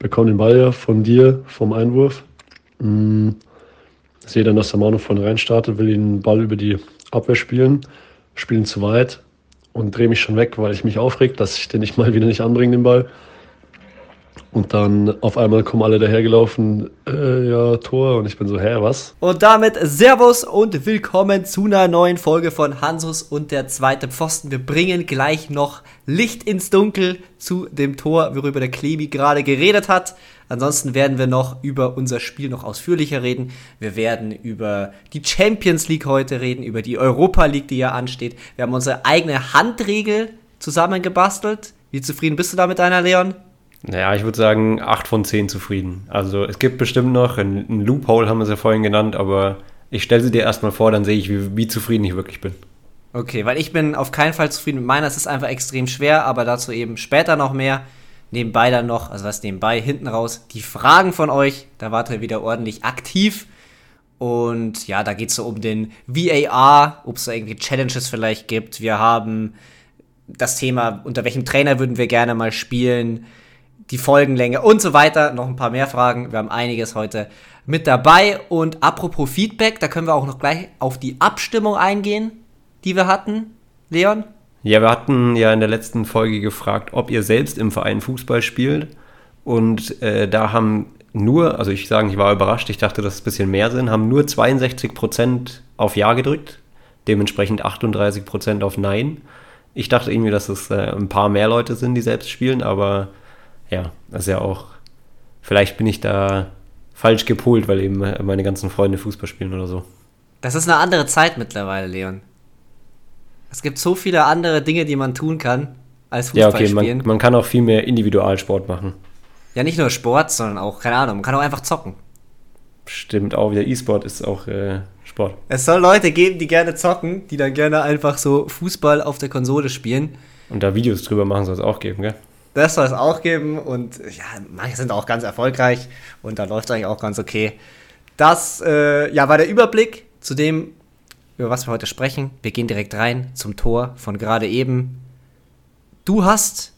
bekomme den Ball ja von dir vom Einwurf. Mm, sehe dann, dass der Manu von rein startet, will den Ball über die Abwehr spielen, spielen zu weit und drehe mich schon weg, weil ich mich aufreg, dass ich den nicht mal wieder nicht anbringe, den Ball. Und dann auf einmal kommen alle dahergelaufen, äh, ja, Tor. Und ich bin so, hä, was? Und damit Servus und willkommen zu einer neuen Folge von Hansus und der zweite Pfosten. Wir bringen gleich noch Licht ins Dunkel zu dem Tor, worüber der Klebi gerade geredet hat. Ansonsten werden wir noch über unser Spiel noch ausführlicher reden. Wir werden über die Champions League heute reden, über die Europa League, die ja ansteht. Wir haben unsere eigene Handregel zusammengebastelt. Wie zufrieden bist du damit, deiner Leon? Naja, ich würde sagen, 8 von 10 zufrieden. Also es gibt bestimmt noch, ein, ein Loophole haben wir es ja vorhin genannt, aber ich stelle sie dir erstmal vor, dann sehe ich, wie, wie zufrieden ich wirklich bin. Okay, weil ich bin auf keinen Fall zufrieden mit meiner. Es ist einfach extrem schwer, aber dazu eben später noch mehr. Nebenbei dann noch, also was nebenbei, hinten raus, die Fragen von euch. Da wart ihr wieder ordentlich aktiv. Und ja, da geht es so um den VAR, ob es da irgendwie Challenges vielleicht gibt. Wir haben das Thema, unter welchem Trainer würden wir gerne mal spielen die Folgenlänge und so weiter. Noch ein paar mehr Fragen. Wir haben einiges heute mit dabei. Und apropos Feedback, da können wir auch noch gleich auf die Abstimmung eingehen, die wir hatten. Leon? Ja, wir hatten ja in der letzten Folge gefragt, ob ihr selbst im Verein Fußball spielt. Und äh, da haben nur, also ich sage, ich war überrascht, ich dachte, dass es ein bisschen mehr sind, haben nur 62% auf Ja gedrückt, dementsprechend 38% auf Nein. Ich dachte irgendwie, dass es äh, ein paar mehr Leute sind, die selbst spielen, aber ja, das ist ja auch, vielleicht bin ich da falsch gepolt, weil eben meine ganzen Freunde Fußball spielen oder so. Das ist eine andere Zeit mittlerweile, Leon. Es gibt so viele andere Dinge, die man tun kann, als Fußball ja, okay, spielen. Man, man kann auch viel mehr Individualsport machen. Ja, nicht nur Sport, sondern auch, keine Ahnung, man kann auch einfach zocken. Stimmt auch, der E-Sport ist auch äh, Sport. Es soll Leute geben, die gerne zocken, die dann gerne einfach so Fußball auf der Konsole spielen. Und da Videos drüber machen soll es auch geben, gell? Das soll es auch geben und ja, manche sind auch ganz erfolgreich und da läuft es eigentlich auch ganz okay. Das äh, ja, war der Überblick zu dem, über was wir heute sprechen. Wir gehen direkt rein zum Tor von gerade eben. Du hast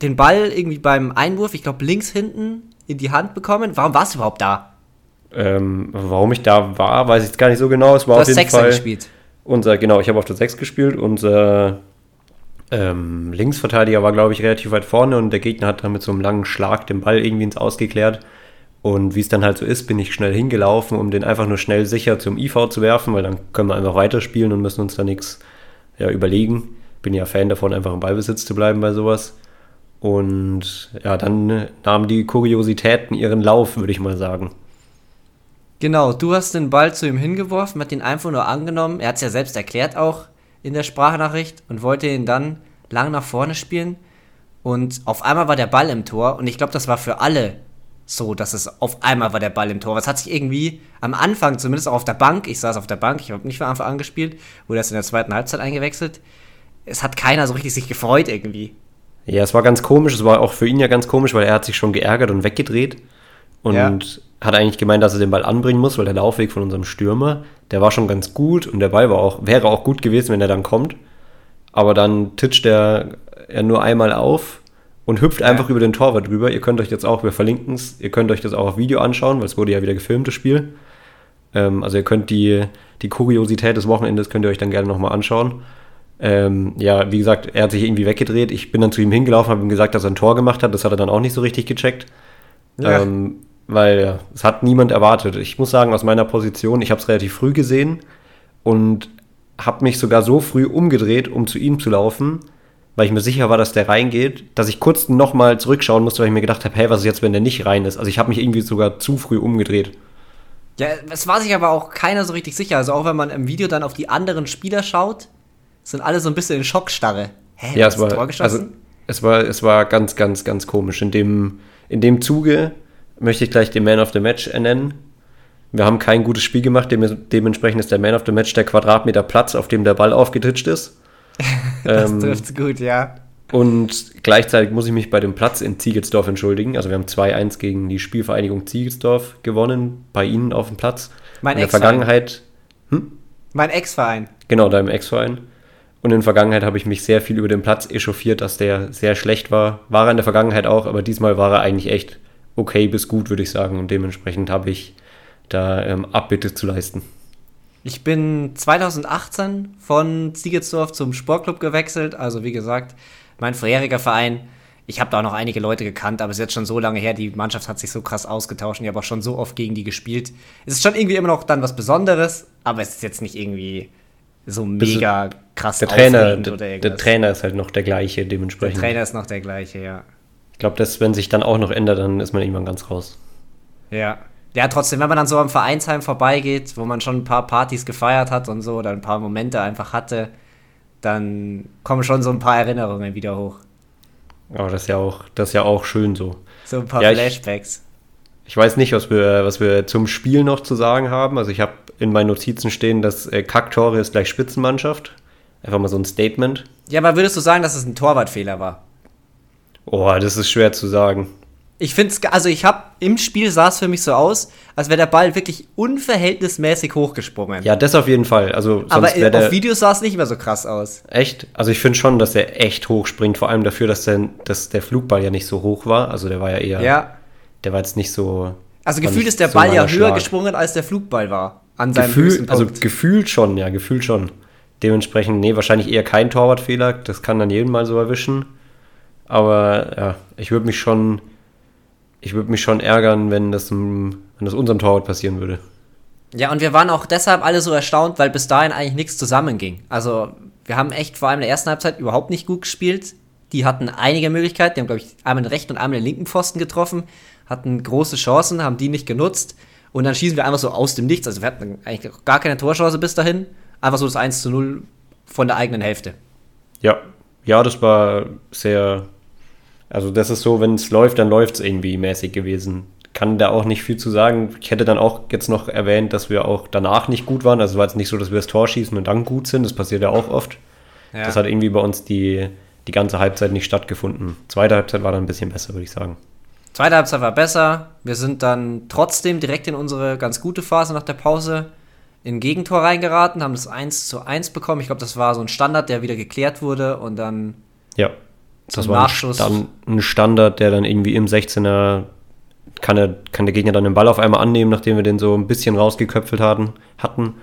den Ball irgendwie beim Einwurf, ich glaube links hinten, in die Hand bekommen. Warum warst du überhaupt da? Ähm, warum ich da war, weiß ich gar nicht so genau. Es war du auf jeden Fall gespielt. Unser, genau, ich habe auf der 6 gespielt. Unser ähm, Linksverteidiger war, glaube ich, relativ weit vorne und der Gegner hat dann mit so einem langen Schlag den Ball irgendwie ins Ausgeklärt. Und wie es dann halt so ist, bin ich schnell hingelaufen, um den einfach nur schnell sicher zum IV zu werfen, weil dann können wir einfach weiterspielen und müssen uns da nichts ja, überlegen. Bin ja Fan davon, einfach im Ballbesitz zu bleiben bei sowas. Und ja, dann nahmen die Kuriositäten ihren Lauf, würde ich mal sagen. Genau, du hast den Ball zu ihm hingeworfen, hat ihn einfach nur angenommen. Er hat es ja selbst erklärt auch in der Sprachnachricht und wollte ihn dann lang nach vorne spielen. Und auf einmal war der Ball im Tor. Und ich glaube, das war für alle so, dass es auf einmal war der Ball im Tor. Was hat sich irgendwie am Anfang, zumindest auch auf der Bank, ich saß auf der Bank, ich habe nicht von Anfang an gespielt, wurde erst in der zweiten Halbzeit eingewechselt. Es hat keiner so richtig sich gefreut irgendwie. Ja, es war ganz komisch. Es war auch für ihn ja ganz komisch, weil er hat sich schon geärgert und weggedreht. Und ja. Hat eigentlich gemeint, dass er den Ball anbringen muss, weil der Laufweg von unserem Stürmer, der war schon ganz gut und der Ball war auch, wäre auch gut gewesen, wenn er dann kommt. Aber dann titscht er, er nur einmal auf und hüpft einfach über den Torwart drüber. Ihr könnt euch jetzt auch, wir verlinken es, ihr könnt euch das auch auf Video anschauen, weil es wurde ja wieder gefilmt, das Spiel. Ähm, also ihr könnt die, die Kuriosität des Wochenendes könnt ihr euch dann gerne nochmal anschauen. Ähm, ja, wie gesagt, er hat sich irgendwie weggedreht. Ich bin dann zu ihm hingelaufen, habe ihm gesagt, dass er ein Tor gemacht hat. Das hat er dann auch nicht so richtig gecheckt. Ja. Ähm, weil es hat niemand erwartet. Ich muss sagen, aus meiner Position, ich habe es relativ früh gesehen und habe mich sogar so früh umgedreht, um zu ihm zu laufen, weil ich mir sicher war, dass der reingeht, dass ich kurz nochmal zurückschauen musste, weil ich mir gedacht habe, hey, was ist jetzt, wenn der nicht rein ist? Also ich habe mich irgendwie sogar zu früh umgedreht. Ja, es war sich aber auch keiner so richtig sicher. Also auch wenn man im Video dann auf die anderen Spieler schaut, sind alle so ein bisschen in Schockstarre. Hä, ja, es war, also, es war, es war ganz, ganz, ganz komisch. In dem, in dem Zuge möchte ich gleich den Man of the Match ernennen. Wir haben kein gutes Spiel gemacht, dementsprechend ist der Man of the Match der Quadratmeter Platz, auf dem der Ball aufgetitscht ist. das ähm, trifft gut, ja. Und gleichzeitig muss ich mich bei dem Platz in Ziegelsdorf entschuldigen. Also wir haben 2-1 gegen die Spielvereinigung Ziegelsdorf gewonnen, bei Ihnen auf dem Platz. Mein in der Vergangenheit. Hm? Mein Ex-Verein. Genau, deinem Ex-Verein. Und in der Vergangenheit habe ich mich sehr viel über den Platz echauffiert, dass der sehr schlecht war. War er in der Vergangenheit auch, aber diesmal war er eigentlich echt okay bis gut, würde ich sagen. Und dementsprechend habe ich da ähm, Abbitte zu leisten. Ich bin 2018 von Siegelsdorf zum Sportclub gewechselt. Also wie gesagt, mein vorheriger Verein. Ich habe da auch noch einige Leute gekannt, aber es ist jetzt schon so lange her. Die Mannschaft hat sich so krass ausgetauscht. Und ich habe auch schon so oft gegen die gespielt. Es ist schon irgendwie immer noch dann was Besonderes, aber es ist jetzt nicht irgendwie so mega krass der Trainer, der, der, Trainer ist halt noch der gleiche dementsprechend. Der Trainer ist noch der gleiche, ja. Ich glaube, dass wenn sich dann auch noch ändert, dann ist man irgendwann ganz raus. Ja. Ja, trotzdem, wenn man dann so am Vereinsheim vorbeigeht, wo man schon ein paar Partys gefeiert hat und so, oder ein paar Momente einfach hatte, dann kommen schon so ein paar Erinnerungen wieder hoch. Aber das ist ja auch, das ist ja auch schön so. So ein paar ja, Flashbacks. Ich, ich, weiß nicht, was wir, was wir zum Spiel noch zu sagen haben. Also ich habe in meinen Notizen stehen, dass äh, Kacktore ist gleich Spitzenmannschaft. Einfach mal so ein Statement. Ja, aber würdest du sagen, dass es ein Torwartfehler war? Oh, das ist schwer zu sagen. Ich finde es, also ich habe im Spiel sah es für mich so aus, als wäre der Ball wirklich unverhältnismäßig hochgesprungen. Ja, das auf jeden Fall. Also, Aber auf Videos sah es nicht mehr so krass aus. Echt? Also ich finde schon, dass er echt hoch springt, vor allem dafür, dass der, dass der Flugball ja nicht so hoch war. Also der war ja eher. Ja. Der war jetzt nicht so. Also gefühlt ist der so Ball ja höher Schlag. gesprungen, als der Flugball war. An seinem Gefühl, Also gefühlt schon, ja, gefühlt schon. Dementsprechend, nee, wahrscheinlich eher kein Torwartfehler. Das kann dann jeden mal so erwischen. Aber ja, ich würde mich schon, ich würde mich schon ärgern, wenn das, wenn das unserem Torwart passieren würde. Ja, und wir waren auch deshalb alle so erstaunt, weil bis dahin eigentlich nichts zusammenging. Also, wir haben echt vor allem in der ersten Halbzeit überhaupt nicht gut gespielt. Die hatten einige Möglichkeiten. Die haben, glaube ich, einmal den rechten und einmal den linken Pfosten getroffen, hatten große Chancen, haben die nicht genutzt. Und dann schießen wir einfach so aus dem Nichts. Also, wir hatten eigentlich gar keine Torchance bis dahin. Einfach so das 1 zu 0 von der eigenen Hälfte. Ja, ja, das war sehr. Also, das ist so, wenn es läuft, dann läuft es irgendwie mäßig gewesen. Kann da auch nicht viel zu sagen. Ich hätte dann auch jetzt noch erwähnt, dass wir auch danach nicht gut waren. Also, es war jetzt nicht so, dass wir das Tor schießen und dann gut sind. Das passiert ja auch oft. Ja. Das hat irgendwie bei uns die, die ganze Halbzeit nicht stattgefunden. Zweite Halbzeit war dann ein bisschen besser, würde ich sagen. Zweite Halbzeit war besser. Wir sind dann trotzdem direkt in unsere ganz gute Phase nach der Pause in Gegentor reingeraten, haben das 1 zu 1 bekommen. Ich glaube, das war so ein Standard, der wieder geklärt wurde und dann. Ja, das war Nachschuss. Ein, ein Standard, der dann irgendwie im 16er kann, er, kann der Gegner dann den Ball auf einmal annehmen, nachdem wir den so ein bisschen rausgeköpfelt hatten, hatten.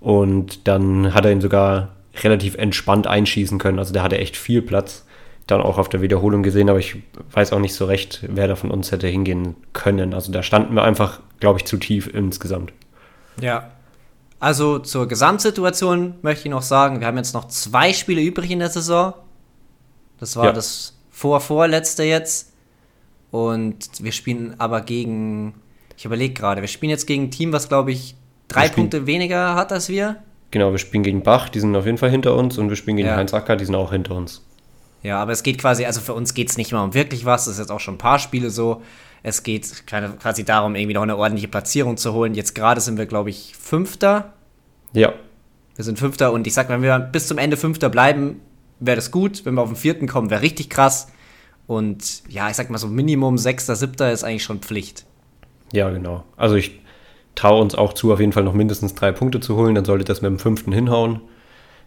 Und dann hat er ihn sogar relativ entspannt einschießen können. Also der hatte echt viel Platz. Dann auch auf der Wiederholung gesehen, aber ich weiß auch nicht so recht, wer da von uns hätte hingehen können. Also da standen wir einfach, glaube ich, zu tief insgesamt. Ja, also zur Gesamtsituation möchte ich noch sagen, wir haben jetzt noch zwei Spiele übrig in der Saison. Das war ja. das Vor-Vorletzte jetzt. Und wir spielen aber gegen, ich überlege gerade, wir spielen jetzt gegen ein Team, was glaube ich drei Punkte weniger hat als wir. Genau, wir spielen gegen Bach, die sind auf jeden Fall hinter uns und wir spielen gegen ja. Heinz Acker, die sind auch hinter uns. Ja, aber es geht quasi, also für uns geht es nicht mal um wirklich was, das ist jetzt auch schon ein paar Spiele so. Es geht quasi darum, irgendwie noch eine ordentliche Platzierung zu holen. Jetzt gerade sind wir, glaube ich, Fünfter. Ja. Wir sind Fünfter und ich sag, wenn wir bis zum Ende Fünfter bleiben, wäre das gut. Wenn wir auf den Vierten kommen, wäre richtig krass. Und ja, ich sag mal so Minimum Sechster, Siebter ist eigentlich schon Pflicht. Ja, genau. Also ich traue uns auch zu, auf jeden Fall noch mindestens drei Punkte zu holen. Dann sollte das mit dem Fünften hinhauen.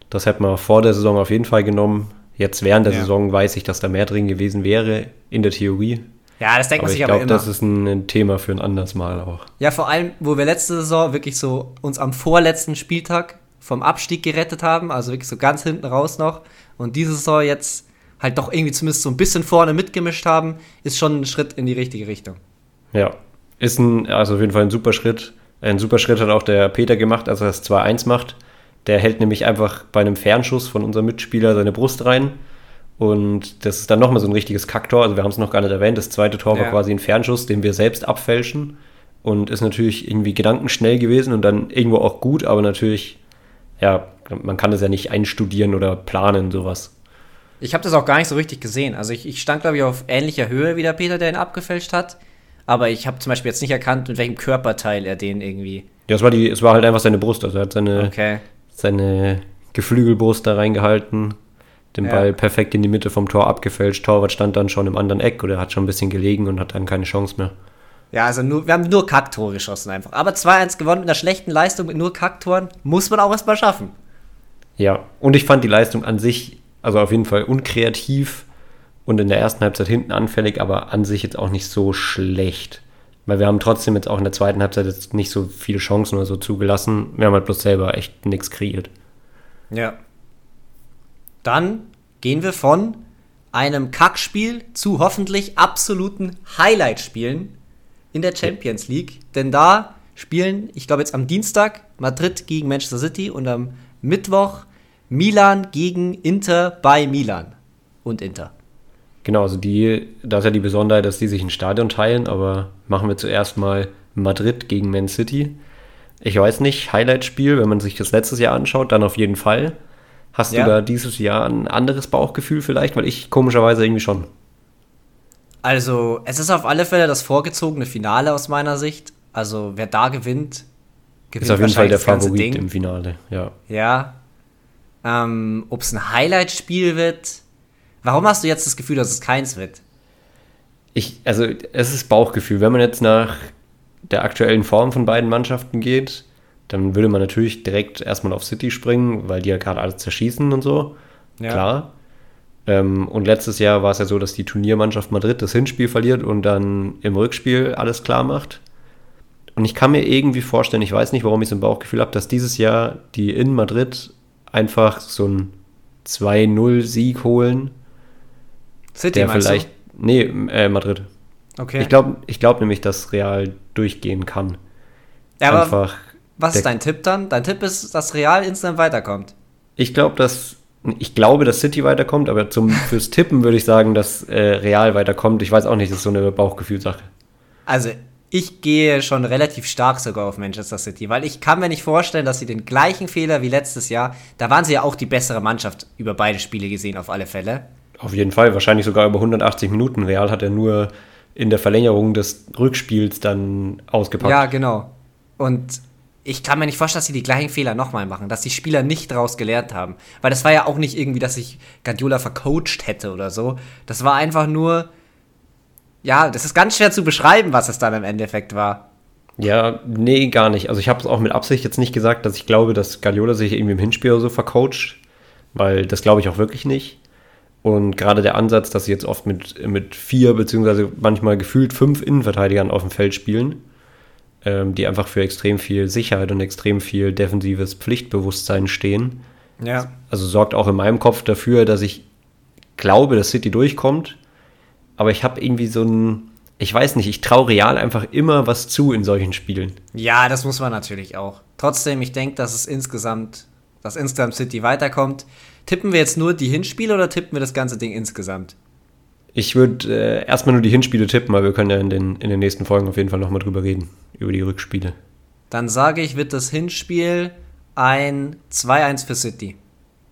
Das hätten wir vor der Saison auf jeden Fall genommen. Jetzt während der ja. Saison weiß ich, dass da mehr drin gewesen wäre, in der Theorie. Ja, das denkt man sich aber glaub, immer. Das ist ein Thema für ein anderes Mal auch. Ja, vor allem, wo wir letzte Saison wirklich so uns am vorletzten Spieltag vom Abstieg gerettet haben, also wirklich so ganz hinten raus noch. Und diese Saison jetzt halt doch irgendwie zumindest so ein bisschen vorne mitgemischt haben, ist schon ein Schritt in die richtige Richtung. Ja, ist ein, also auf jeden Fall ein super Schritt. Ein super Schritt hat auch der Peter gemacht, als er das 2-1 macht. Der hält nämlich einfach bei einem Fernschuss von unserem Mitspieler seine Brust rein und das ist dann nochmal so ein richtiges Kacktor. Also wir haben es noch gar nicht erwähnt. Das zweite Tor ja. war quasi ein Fernschuss, den wir selbst abfälschen. Und ist natürlich irgendwie gedankenschnell gewesen und dann irgendwo auch gut, aber natürlich, ja, man kann das ja nicht einstudieren oder planen, sowas. Ich habe das auch gar nicht so richtig gesehen. Also ich, ich stand, glaube ich, auf ähnlicher Höhe wie der Peter, der ihn abgefälscht hat. Aber ich habe zum Beispiel jetzt nicht erkannt, mit welchem Körperteil er den irgendwie. Ja, es war, die, es war halt einfach seine Brust. Also er hat seine, okay. seine Geflügelbrust da reingehalten den ja. Ball perfekt in die Mitte vom Tor abgefälscht. Torwart stand dann schon im anderen Eck oder hat schon ein bisschen gelegen und hat dann keine Chance mehr. Ja, also nur, wir haben nur Kacktore geschossen einfach. Aber 2-1 gewonnen mit einer schlechten Leistung mit nur Kacktoren muss man auch erstmal schaffen. Ja, und ich fand die Leistung an sich, also auf jeden Fall unkreativ und in der ersten Halbzeit hinten anfällig, aber an sich jetzt auch nicht so schlecht. Weil wir haben trotzdem jetzt auch in der zweiten Halbzeit jetzt nicht so viele Chancen oder so zugelassen. Wir haben halt bloß selber echt nichts kreiert. Ja. Dann gehen wir von einem Kackspiel zu hoffentlich absoluten Highlight-Spielen in der Champions League. Denn da spielen, ich glaube jetzt am Dienstag, Madrid gegen Manchester City und am Mittwoch Milan gegen Inter bei Milan und Inter. Genau, also die, da ist ja die Besonderheit, dass die sich ein Stadion teilen, aber machen wir zuerst mal Madrid gegen Man City. Ich weiß nicht, Highlight-Spiel, wenn man sich das letztes Jahr anschaut, dann auf jeden Fall. Hast ja. du da dieses Jahr ein anderes Bauchgefühl vielleicht? Weil ich komischerweise irgendwie schon. Also, es ist auf alle Fälle das vorgezogene Finale aus meiner Sicht. Also, wer da gewinnt, gewinnt Ist auf jeden Fall der Favorit im Finale, ja. Ja. Ähm, Ob es ein Highlight-Spiel wird. Warum hast du jetzt das Gefühl, dass es keins wird? Ich, also, es ist Bauchgefühl. Wenn man jetzt nach der aktuellen Form von beiden Mannschaften geht, dann würde man natürlich direkt erstmal auf City springen, weil die ja gerade alles zerschießen und so. Ja. Klar. Ähm, und letztes Jahr war es ja so, dass die Turniermannschaft Madrid das Hinspiel verliert und dann im Rückspiel alles klar macht. Und ich kann mir irgendwie vorstellen, ich weiß nicht, warum ich so ein Bauchgefühl habe, dass dieses Jahr die in Madrid einfach so ein 2-0-Sieg holen. City der vielleicht. Du? Nee, äh, Madrid. Okay. Ich glaube ich glaub nämlich, dass Real durchgehen kann. Ja, aber einfach was ist dein Tipp dann? Dein Tipp ist, dass Real instant weiterkommt. Ich glaube, dass ich glaube, dass City weiterkommt, aber zum, fürs Tippen würde ich sagen, dass äh, Real weiterkommt. Ich weiß auch nicht, das ist so eine Bauchgefühlsache. Also, ich gehe schon relativ stark sogar auf Manchester City, weil ich kann mir nicht vorstellen, dass sie den gleichen Fehler wie letztes Jahr, da waren sie ja auch die bessere Mannschaft über beide Spiele gesehen, auf alle Fälle. Auf jeden Fall, wahrscheinlich sogar über 180 Minuten. Real hat er nur in der Verlängerung des Rückspiels dann ausgepackt. Ja, genau. Und ich kann mir nicht vorstellen, dass sie die gleichen Fehler nochmal machen, dass die Spieler nicht daraus gelernt haben. Weil das war ja auch nicht irgendwie, dass ich Guardiola vercoacht hätte oder so. Das war einfach nur, ja, das ist ganz schwer zu beschreiben, was es dann im Endeffekt war. Ja, nee, gar nicht. Also ich habe es auch mit Absicht jetzt nicht gesagt, dass ich glaube, dass Guardiola sich irgendwie im Hinspiel oder so vercoacht, weil das glaube ich auch wirklich nicht. Und gerade der Ansatz, dass sie jetzt oft mit, mit vier beziehungsweise manchmal gefühlt fünf Innenverteidigern auf dem Feld spielen, ähm, die einfach für extrem viel Sicherheit und extrem viel defensives Pflichtbewusstsein stehen. Ja. Also sorgt auch in meinem Kopf dafür, dass ich glaube, dass City durchkommt. Aber ich habe irgendwie so ein, ich weiß nicht, ich traue Real einfach immer was zu in solchen Spielen. Ja, das muss man natürlich auch. Trotzdem, ich denke, dass es insgesamt, dass insgesamt City weiterkommt. Tippen wir jetzt nur die Hinspiele oder tippen wir das ganze Ding insgesamt? Ich würde äh, erstmal nur die Hinspiele tippen, aber wir können ja in den, in den nächsten Folgen auf jeden Fall nochmal drüber reden, über die Rückspiele. Dann sage ich, wird das Hinspiel ein 2-1 für City.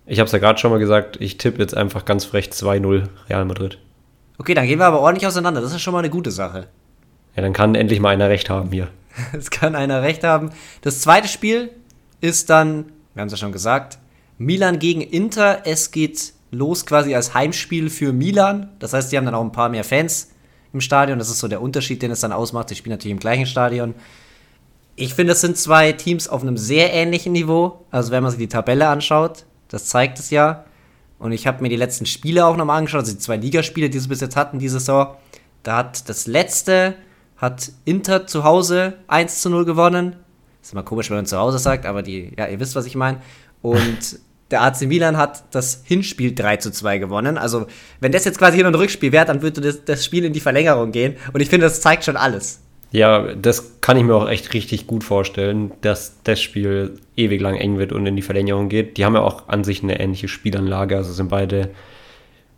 Ich habe es ja gerade schon mal gesagt, ich tippe jetzt einfach ganz frech 2-0 Real Madrid. Okay, dann gehen wir aber ordentlich auseinander. Das ist schon mal eine gute Sache. Ja, dann kann endlich mal einer recht haben hier. Es kann einer recht haben. Das zweite Spiel ist dann, wir haben es ja schon gesagt, Milan gegen Inter. Es geht los quasi als Heimspiel für Milan. Das heißt, die haben dann auch ein paar mehr Fans im Stadion. Das ist so der Unterschied, den es dann ausmacht. Sie spielen natürlich im gleichen Stadion. Ich finde, es sind zwei Teams auf einem sehr ähnlichen Niveau. Also wenn man sich die Tabelle anschaut, das zeigt es ja. Und ich habe mir die letzten Spiele auch nochmal angeschaut, also die zwei Ligaspiele, die sie bis jetzt hatten diese Saison. Da hat das letzte, hat Inter zu Hause 1 zu 0 gewonnen. ist immer komisch, wenn man zu Hause sagt, aber die, ja, ihr wisst, was ich meine. Und der AC Milan hat das Hinspiel 3 zu 2 gewonnen. Also, wenn das jetzt quasi hier ein Rückspiel wäre, dann würde das, das Spiel in die Verlängerung gehen. Und ich finde, das zeigt schon alles. Ja, das kann ich mir auch echt richtig gut vorstellen, dass das Spiel ewig lang eng wird und in die Verlängerung geht. Die haben ja auch an sich eine ähnliche Spielanlage. Also sind beide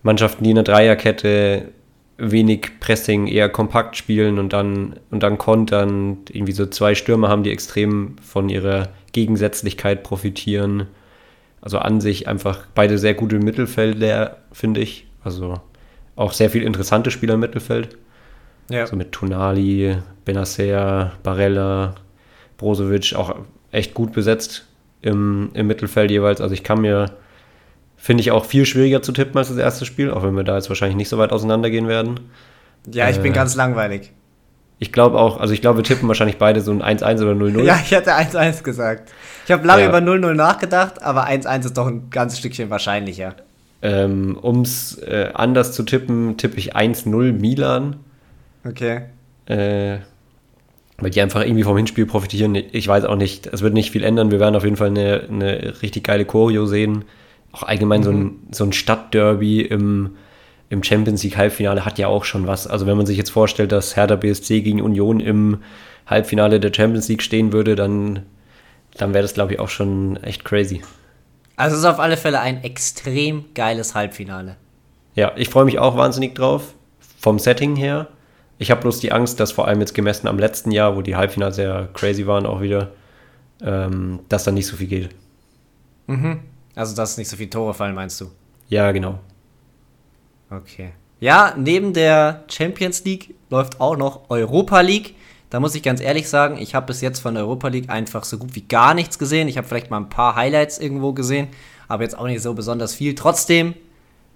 Mannschaften, die in der Dreierkette wenig Pressing, eher kompakt spielen und dann, und dann kontern. Irgendwie so zwei Stürmer haben, die extrem von ihrer Gegensätzlichkeit profitieren. Also an sich einfach beide sehr gute Mittelfelder, finde ich. Also auch sehr viele interessante Spieler im Mittelfeld. Ja. So mit Tonali, Benacer, Barella, Brozovic auch echt gut besetzt im, im Mittelfeld jeweils. Also ich kann mir, finde ich auch viel schwieriger zu tippen als das erste Spiel, auch wenn wir da jetzt wahrscheinlich nicht so weit auseinandergehen werden. Ja, ich äh, bin ganz langweilig. Ich glaube auch, also ich glaube, wir tippen wahrscheinlich beide so ein 1-1 oder 0-0. Ja, ich hätte 1-1 gesagt. Ich habe lange ja. über 0-0 nachgedacht, aber 1-1 ist doch ein ganzes Stückchen wahrscheinlicher. Ähm, um es äh, anders zu tippen, tippe ich 1-0 Milan. Okay. Äh, weil die einfach irgendwie vom Hinspiel profitieren. Ich weiß auch nicht, es wird nicht viel ändern. Wir werden auf jeden Fall eine, eine richtig geile Choreo sehen. Auch allgemein mhm. so, ein, so ein Stadtderby im, im Champions League Halbfinale hat ja auch schon was. Also wenn man sich jetzt vorstellt, dass Hertha BSC gegen Union im Halbfinale der Champions League stehen würde, dann, dann wäre das, glaube ich, auch schon echt crazy. Also es ist auf alle Fälle ein extrem geiles Halbfinale. Ja, ich freue mich auch wahnsinnig drauf. Vom Setting her. Ich habe bloß die Angst, dass vor allem jetzt gemessen am letzten Jahr, wo die Halbfinale sehr crazy waren, auch wieder, ähm, dass da nicht so viel geht. Mhm. Also, dass nicht so viele Tore fallen, meinst du? Ja, genau. Okay. Ja, neben der Champions League läuft auch noch Europa League. Da muss ich ganz ehrlich sagen, ich habe bis jetzt von der Europa League einfach so gut wie gar nichts gesehen. Ich habe vielleicht mal ein paar Highlights irgendwo gesehen, aber jetzt auch nicht so besonders viel. Trotzdem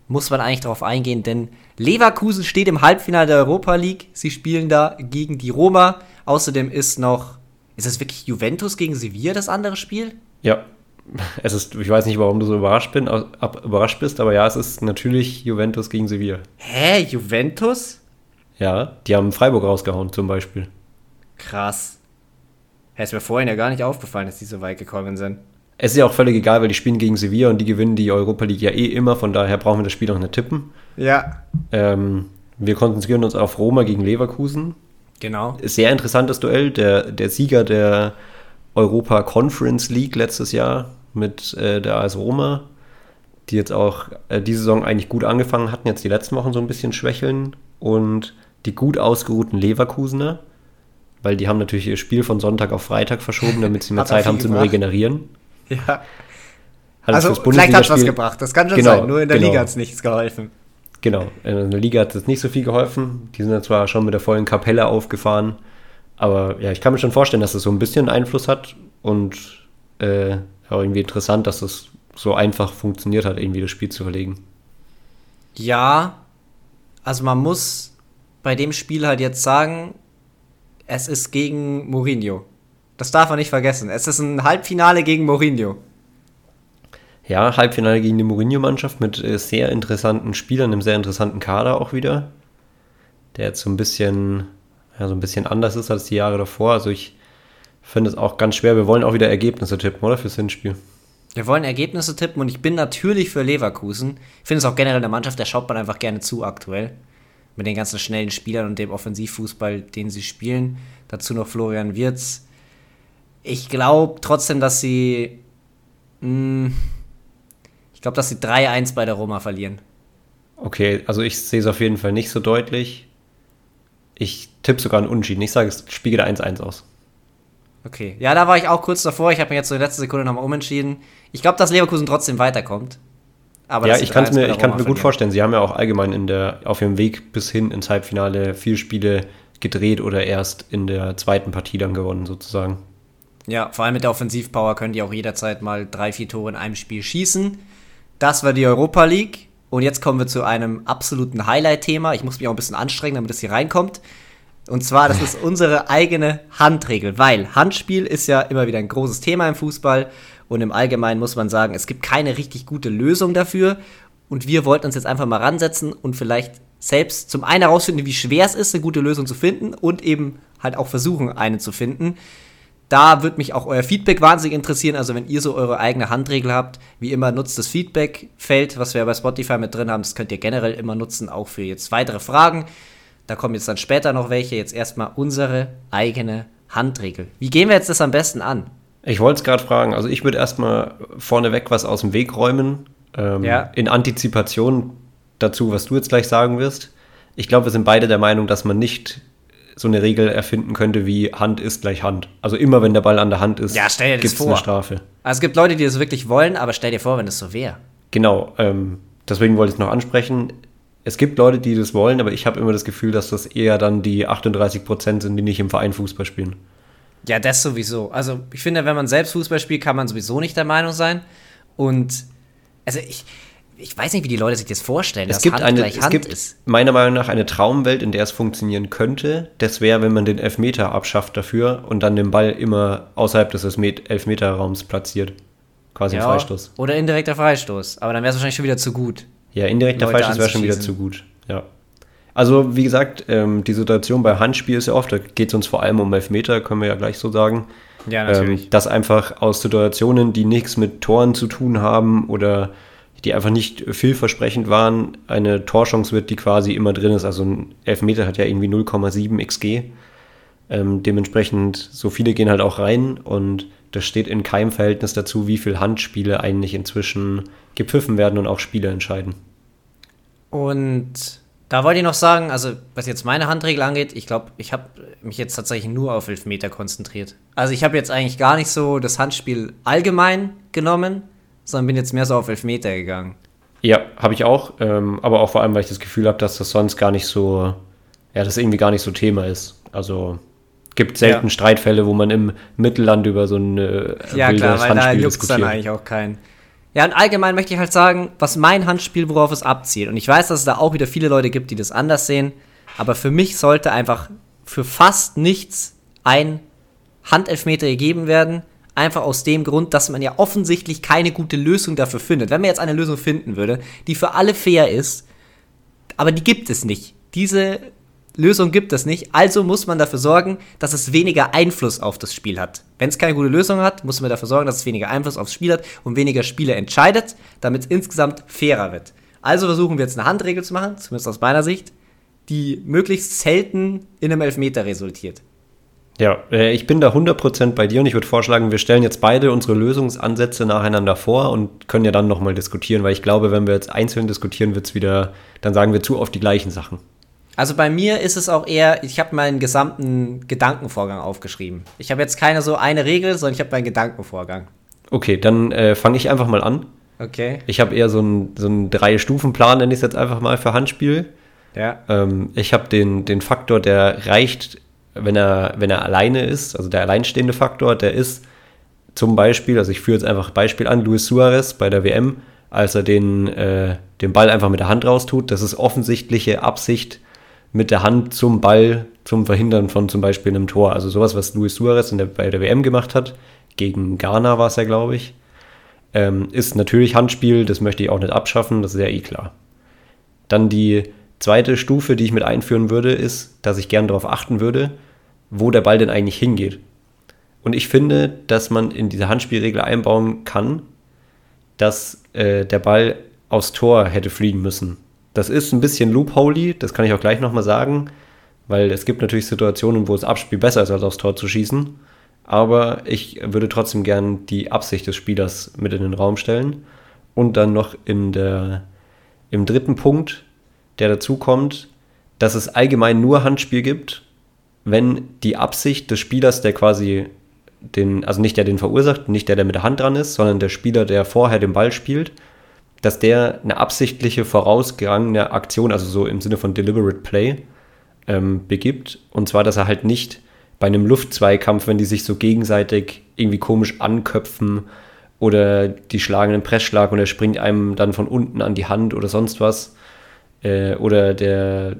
muss man eigentlich darauf eingehen, denn Leverkusen steht im Halbfinale der Europa League. Sie spielen da gegen die Roma. Außerdem ist noch, ist es wirklich Juventus gegen Sevilla das andere Spiel? Ja, es ist, ich weiß nicht, warum du so überrascht, bin, ab, überrascht bist, aber ja, es ist natürlich Juventus gegen Sevilla. Hä, Juventus? Ja, die haben Freiburg rausgehauen zum Beispiel. Krass. Hey, ist mir vorhin ja gar nicht aufgefallen, dass die so weit gekommen sind. Es ist ja auch völlig egal, weil die spielen gegen Sevilla und die gewinnen die Europa League ja eh immer, von daher brauchen wir das Spiel auch nicht tippen. Ja. Ähm, wir konzentrieren uns auf Roma gegen Leverkusen. Genau. Sehr interessantes Duell. Der, der Sieger der Europa Conference League letztes Jahr mit äh, der AS Roma, die jetzt auch äh, diese Saison eigentlich gut angefangen hatten, jetzt die letzten Wochen so ein bisschen schwächeln. Und die gut ausgeruhten Leverkusener, weil die haben natürlich ihr Spiel von Sonntag auf Freitag verschoben, damit sie mehr Zeit haben zum gebracht. Regenerieren. Ja. Hat also vielleicht hat es was gebracht, das kann schon genau, sein, nur in der genau. Liga hat es nichts geholfen. Genau, in der Liga hat es nicht so viel geholfen. Die sind ja zwar schon mit der vollen Kapelle aufgefahren, aber ja, ich kann mir schon vorstellen, dass es das so ein bisschen Einfluss hat und äh, auch irgendwie interessant, dass es so einfach funktioniert hat, irgendwie das Spiel zu verlegen. Ja, also man muss bei dem Spiel halt jetzt sagen, es ist gegen Mourinho. Das darf man nicht vergessen. Es ist ein Halbfinale gegen Mourinho. Ja, Halbfinale gegen die Mourinho-Mannschaft mit äh, sehr interessanten Spielern, einem sehr interessanten Kader auch wieder. Der jetzt so ein bisschen, ja, so ein bisschen anders ist als die Jahre davor. Also ich finde es auch ganz schwer. Wir wollen auch wieder Ergebnisse tippen, oder? Fürs Hinspiel. Wir wollen Ergebnisse tippen und ich bin natürlich für Leverkusen. Ich finde es auch generell in der Mannschaft, der schaut man einfach gerne zu aktuell mit den ganzen schnellen Spielern und dem Offensivfußball, den sie spielen. Dazu noch Florian Wirz. Ich glaube trotzdem, dass sie. Mh, hm, ich glaube, dass sie 3-1 bei der Roma verlieren. Okay, also ich sehe es auf jeden Fall nicht so deutlich. Ich tippe sogar einen Unentschieden. Ich sage, es spiegelt 1-1 aus. Okay, ja, da war ich auch kurz davor. Ich habe mir jetzt so in letzter Sekunde nochmal umentschieden. Ich glaube, dass Leverkusen trotzdem weiterkommt. Aber ja, ich kann es mir, ich mir gut vorstellen. Sie haben ja auch allgemein in der, auf ihrem Weg bis hin ins Halbfinale vier Spiele gedreht oder erst in der zweiten Partie dann gewonnen, sozusagen. Ja, vor allem mit der Offensivpower können die auch jederzeit mal drei, vier Tore in einem Spiel schießen. Das war die Europa League. Und jetzt kommen wir zu einem absoluten Highlight-Thema. Ich muss mich auch ein bisschen anstrengen, damit es hier reinkommt. Und zwar, das ist unsere eigene Handregel, weil Handspiel ist ja immer wieder ein großes Thema im Fußball. Und im Allgemeinen muss man sagen, es gibt keine richtig gute Lösung dafür. Und wir wollten uns jetzt einfach mal ransetzen und vielleicht selbst zum einen herausfinden, wie schwer es ist, eine gute Lösung zu finden und eben halt auch versuchen, eine zu finden. Da würde mich auch euer Feedback wahnsinnig interessieren. Also wenn ihr so eure eigene Handregel habt, wie immer nutzt das Feedback-Feld, was wir bei Spotify mit drin haben. Das könnt ihr generell immer nutzen, auch für jetzt weitere Fragen. Da kommen jetzt dann später noch welche. Jetzt erstmal unsere eigene Handregel. Wie gehen wir jetzt das am besten an? Ich wollte es gerade fragen. Also ich würde erstmal vorneweg was aus dem Weg räumen. Ähm, ja. In Antizipation dazu, was du jetzt gleich sagen wirst. Ich glaube, wir sind beide der Meinung, dass man nicht so eine Regel erfinden könnte wie Hand ist gleich Hand. Also immer wenn der Ball an der Hand ist, ja, gibt es eine Strafe. Also es gibt Leute, die das wirklich wollen, aber stell dir vor, wenn es so wäre. Genau, ähm, deswegen wollte ich es noch ansprechen. Es gibt Leute, die das wollen, aber ich habe immer das Gefühl, dass das eher dann die 38 Prozent sind, die nicht im Verein Fußball spielen. Ja, das sowieso. Also ich finde, wenn man selbst Fußball spielt, kann man sowieso nicht der Meinung sein. Und also ich, ich weiß nicht, wie die Leute sich das vorstellen, es gibt Hand eine, es Hand gibt ist. meiner Meinung nach eine Traumwelt, in der es funktionieren könnte. Das wäre, wenn man den Elfmeter abschafft dafür und dann den Ball immer außerhalb des Elfmeterraums platziert. Quasi ja, ein Freistoß. Oder indirekter Freistoß. Aber dann wäre es wahrscheinlich schon wieder zu gut. Ja, indirekter Falsch, das wäre schon wieder zu gut. Ja. Also, wie gesagt, ähm, die Situation bei Handspiel ist ja oft, da geht es uns vor allem um Elfmeter, können wir ja gleich so sagen. Ja, natürlich. Ähm, dass einfach aus Situationen, die nichts mit Toren zu tun haben oder die einfach nicht vielversprechend waren, eine Torchance wird, die quasi immer drin ist. Also ein Elfmeter hat ja irgendwie 0,7 XG. Ähm, dementsprechend, so viele gehen halt auch rein und das steht in keinem Verhältnis dazu, wie viele Handspiele eigentlich inzwischen gepfiffen werden und auch Spiele entscheiden. Und da wollte ich noch sagen, also was jetzt meine Handregel angeht, ich glaube, ich habe mich jetzt tatsächlich nur auf Elfmeter konzentriert. Also ich habe jetzt eigentlich gar nicht so das Handspiel allgemein genommen, sondern bin jetzt mehr so auf Elfmeter gegangen. Ja, habe ich auch, ähm, aber auch vor allem, weil ich das Gefühl habe, dass das sonst gar nicht so, ja, das irgendwie gar nicht so Thema ist. Also gibt selten ja. Streitfälle, wo man im Mittelland über so ein äh, ja, klar, weil da juckt dann eigentlich auch keinen. Ja, und allgemein möchte ich halt sagen, was mein Handspiel, worauf es abzielt. Und ich weiß, dass es da auch wieder viele Leute gibt, die das anders sehen. Aber für mich sollte einfach für fast nichts ein Handelfmeter gegeben werden. Einfach aus dem Grund, dass man ja offensichtlich keine gute Lösung dafür findet. Wenn man jetzt eine Lösung finden würde, die für alle fair ist, aber die gibt es nicht. Diese Lösung gibt es nicht, also muss man dafür sorgen, dass es weniger Einfluss auf das Spiel hat. Wenn es keine gute Lösung hat, muss man dafür sorgen, dass es weniger Einfluss aufs Spiel hat und weniger Spiele entscheidet, damit es insgesamt fairer wird. Also versuchen wir jetzt eine Handregel zu machen, zumindest aus meiner Sicht, die möglichst selten in einem Elfmeter resultiert. Ja, äh, ich bin da 100% bei dir und ich würde vorschlagen, wir stellen jetzt beide unsere Lösungsansätze nacheinander vor und können ja dann nochmal diskutieren, weil ich glaube, wenn wir jetzt einzeln diskutieren, wird es wieder, dann sagen wir zu oft die gleichen Sachen. Also bei mir ist es auch eher, ich habe meinen gesamten Gedankenvorgang aufgeschrieben. Ich habe jetzt keine so eine Regel, sondern ich habe meinen Gedankenvorgang. Okay, dann äh, fange ich einfach mal an. Okay. Ich habe eher so einen so Drei-Stufen-Plan, nenne ich es jetzt einfach mal für Handspiel. Ja. Ähm, ich habe den, den Faktor, der reicht, wenn er, wenn er alleine ist, also der alleinstehende Faktor, der ist zum Beispiel, also ich führe jetzt einfach Beispiel an, Luis Suarez bei der WM, als er den, äh, den Ball einfach mit der Hand raustut, das ist offensichtliche Absicht, mit der Hand zum Ball zum Verhindern von zum Beispiel einem Tor. Also sowas, was Luis Suarez der, bei der WM gemacht hat, gegen Ghana war es ja, glaube ich, ähm, ist natürlich Handspiel, das möchte ich auch nicht abschaffen, das ist ja eh klar. Dann die zweite Stufe, die ich mit einführen würde, ist, dass ich gern darauf achten würde, wo der Ball denn eigentlich hingeht. Und ich finde, dass man in diese Handspielregel einbauen kann, dass äh, der Ball aufs Tor hätte fliegen müssen. Das ist ein bisschen loopholy, das kann ich auch gleich nochmal sagen, weil es gibt natürlich Situationen, wo das Abspiel besser ist, als aufs Tor zu schießen. Aber ich würde trotzdem gern die Absicht des Spielers mit in den Raum stellen. Und dann noch in der, im dritten Punkt, der dazu kommt, dass es allgemein nur Handspiel gibt, wenn die Absicht des Spielers, der quasi den, also nicht der den verursacht, nicht der, der mit der Hand dran ist, sondern der Spieler, der vorher den Ball spielt, dass der eine absichtliche vorausgegangene Aktion, also so im Sinne von deliberate play, ähm, begibt. Und zwar, dass er halt nicht bei einem Luftzweikampf, wenn die sich so gegenseitig irgendwie komisch anköpfen oder die schlagen einen Pressschlag und er springt einem dann von unten an die Hand oder sonst was. Äh, oder der,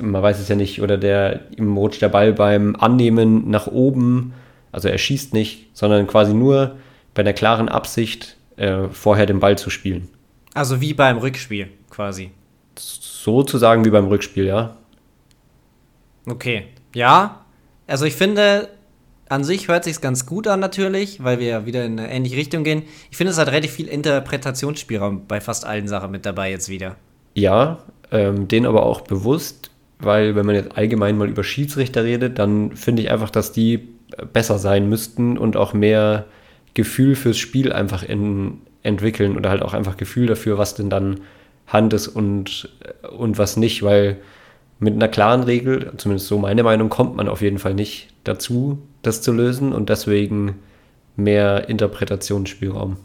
man weiß es ja nicht, oder der ihm rutscht der Ball beim Annehmen nach oben. Also er schießt nicht, sondern quasi nur bei einer klaren Absicht äh, vorher den Ball zu spielen. Also wie beim Rückspiel quasi. Sozusagen wie beim Rückspiel, ja. Okay. Ja, also ich finde, an sich hört sich ganz gut an natürlich, weil wir ja wieder in eine ähnliche Richtung gehen. Ich finde, es hat relativ viel Interpretationsspielraum bei fast allen Sachen mit dabei jetzt wieder. Ja, ähm, den aber auch bewusst, weil wenn man jetzt allgemein mal über Schiedsrichter redet, dann finde ich einfach, dass die besser sein müssten und auch mehr Gefühl fürs Spiel einfach in, entwickeln oder halt auch einfach Gefühl dafür, was denn dann Hand ist und, und was nicht, weil mit einer klaren Regel, zumindest so meine Meinung, kommt man auf jeden Fall nicht dazu, das zu lösen und deswegen mehr Interpretationsspielraum.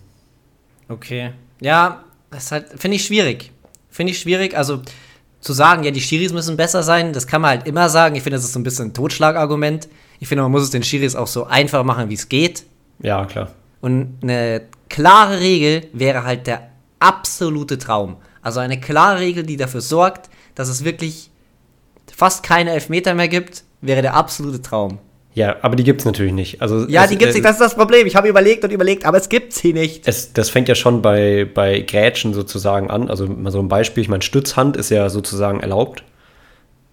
Okay. Ja, das halt, finde ich schwierig. Finde ich schwierig. Also zu sagen, ja, die Schiris müssen besser sein, das kann man halt immer sagen. Ich finde, das ist so ein bisschen ein Totschlagargument. Ich finde, man muss es den Schiris auch so einfach machen, wie es geht. Ja, klar. Und eine klare Regel wäre halt der absolute Traum. Also eine klare Regel, die dafür sorgt, dass es wirklich fast keine Elfmeter mehr gibt, wäre der absolute Traum. Ja, aber die gibt es natürlich nicht. Also Ja, es- die gibt's äh, nicht, das ist das Problem. Ich habe überlegt und überlegt, aber es gibt sie nicht. Es, das fängt ja schon bei, bei Grätschen sozusagen an. Also mal so ein Beispiel, ich meine, Stützhand ist ja sozusagen erlaubt.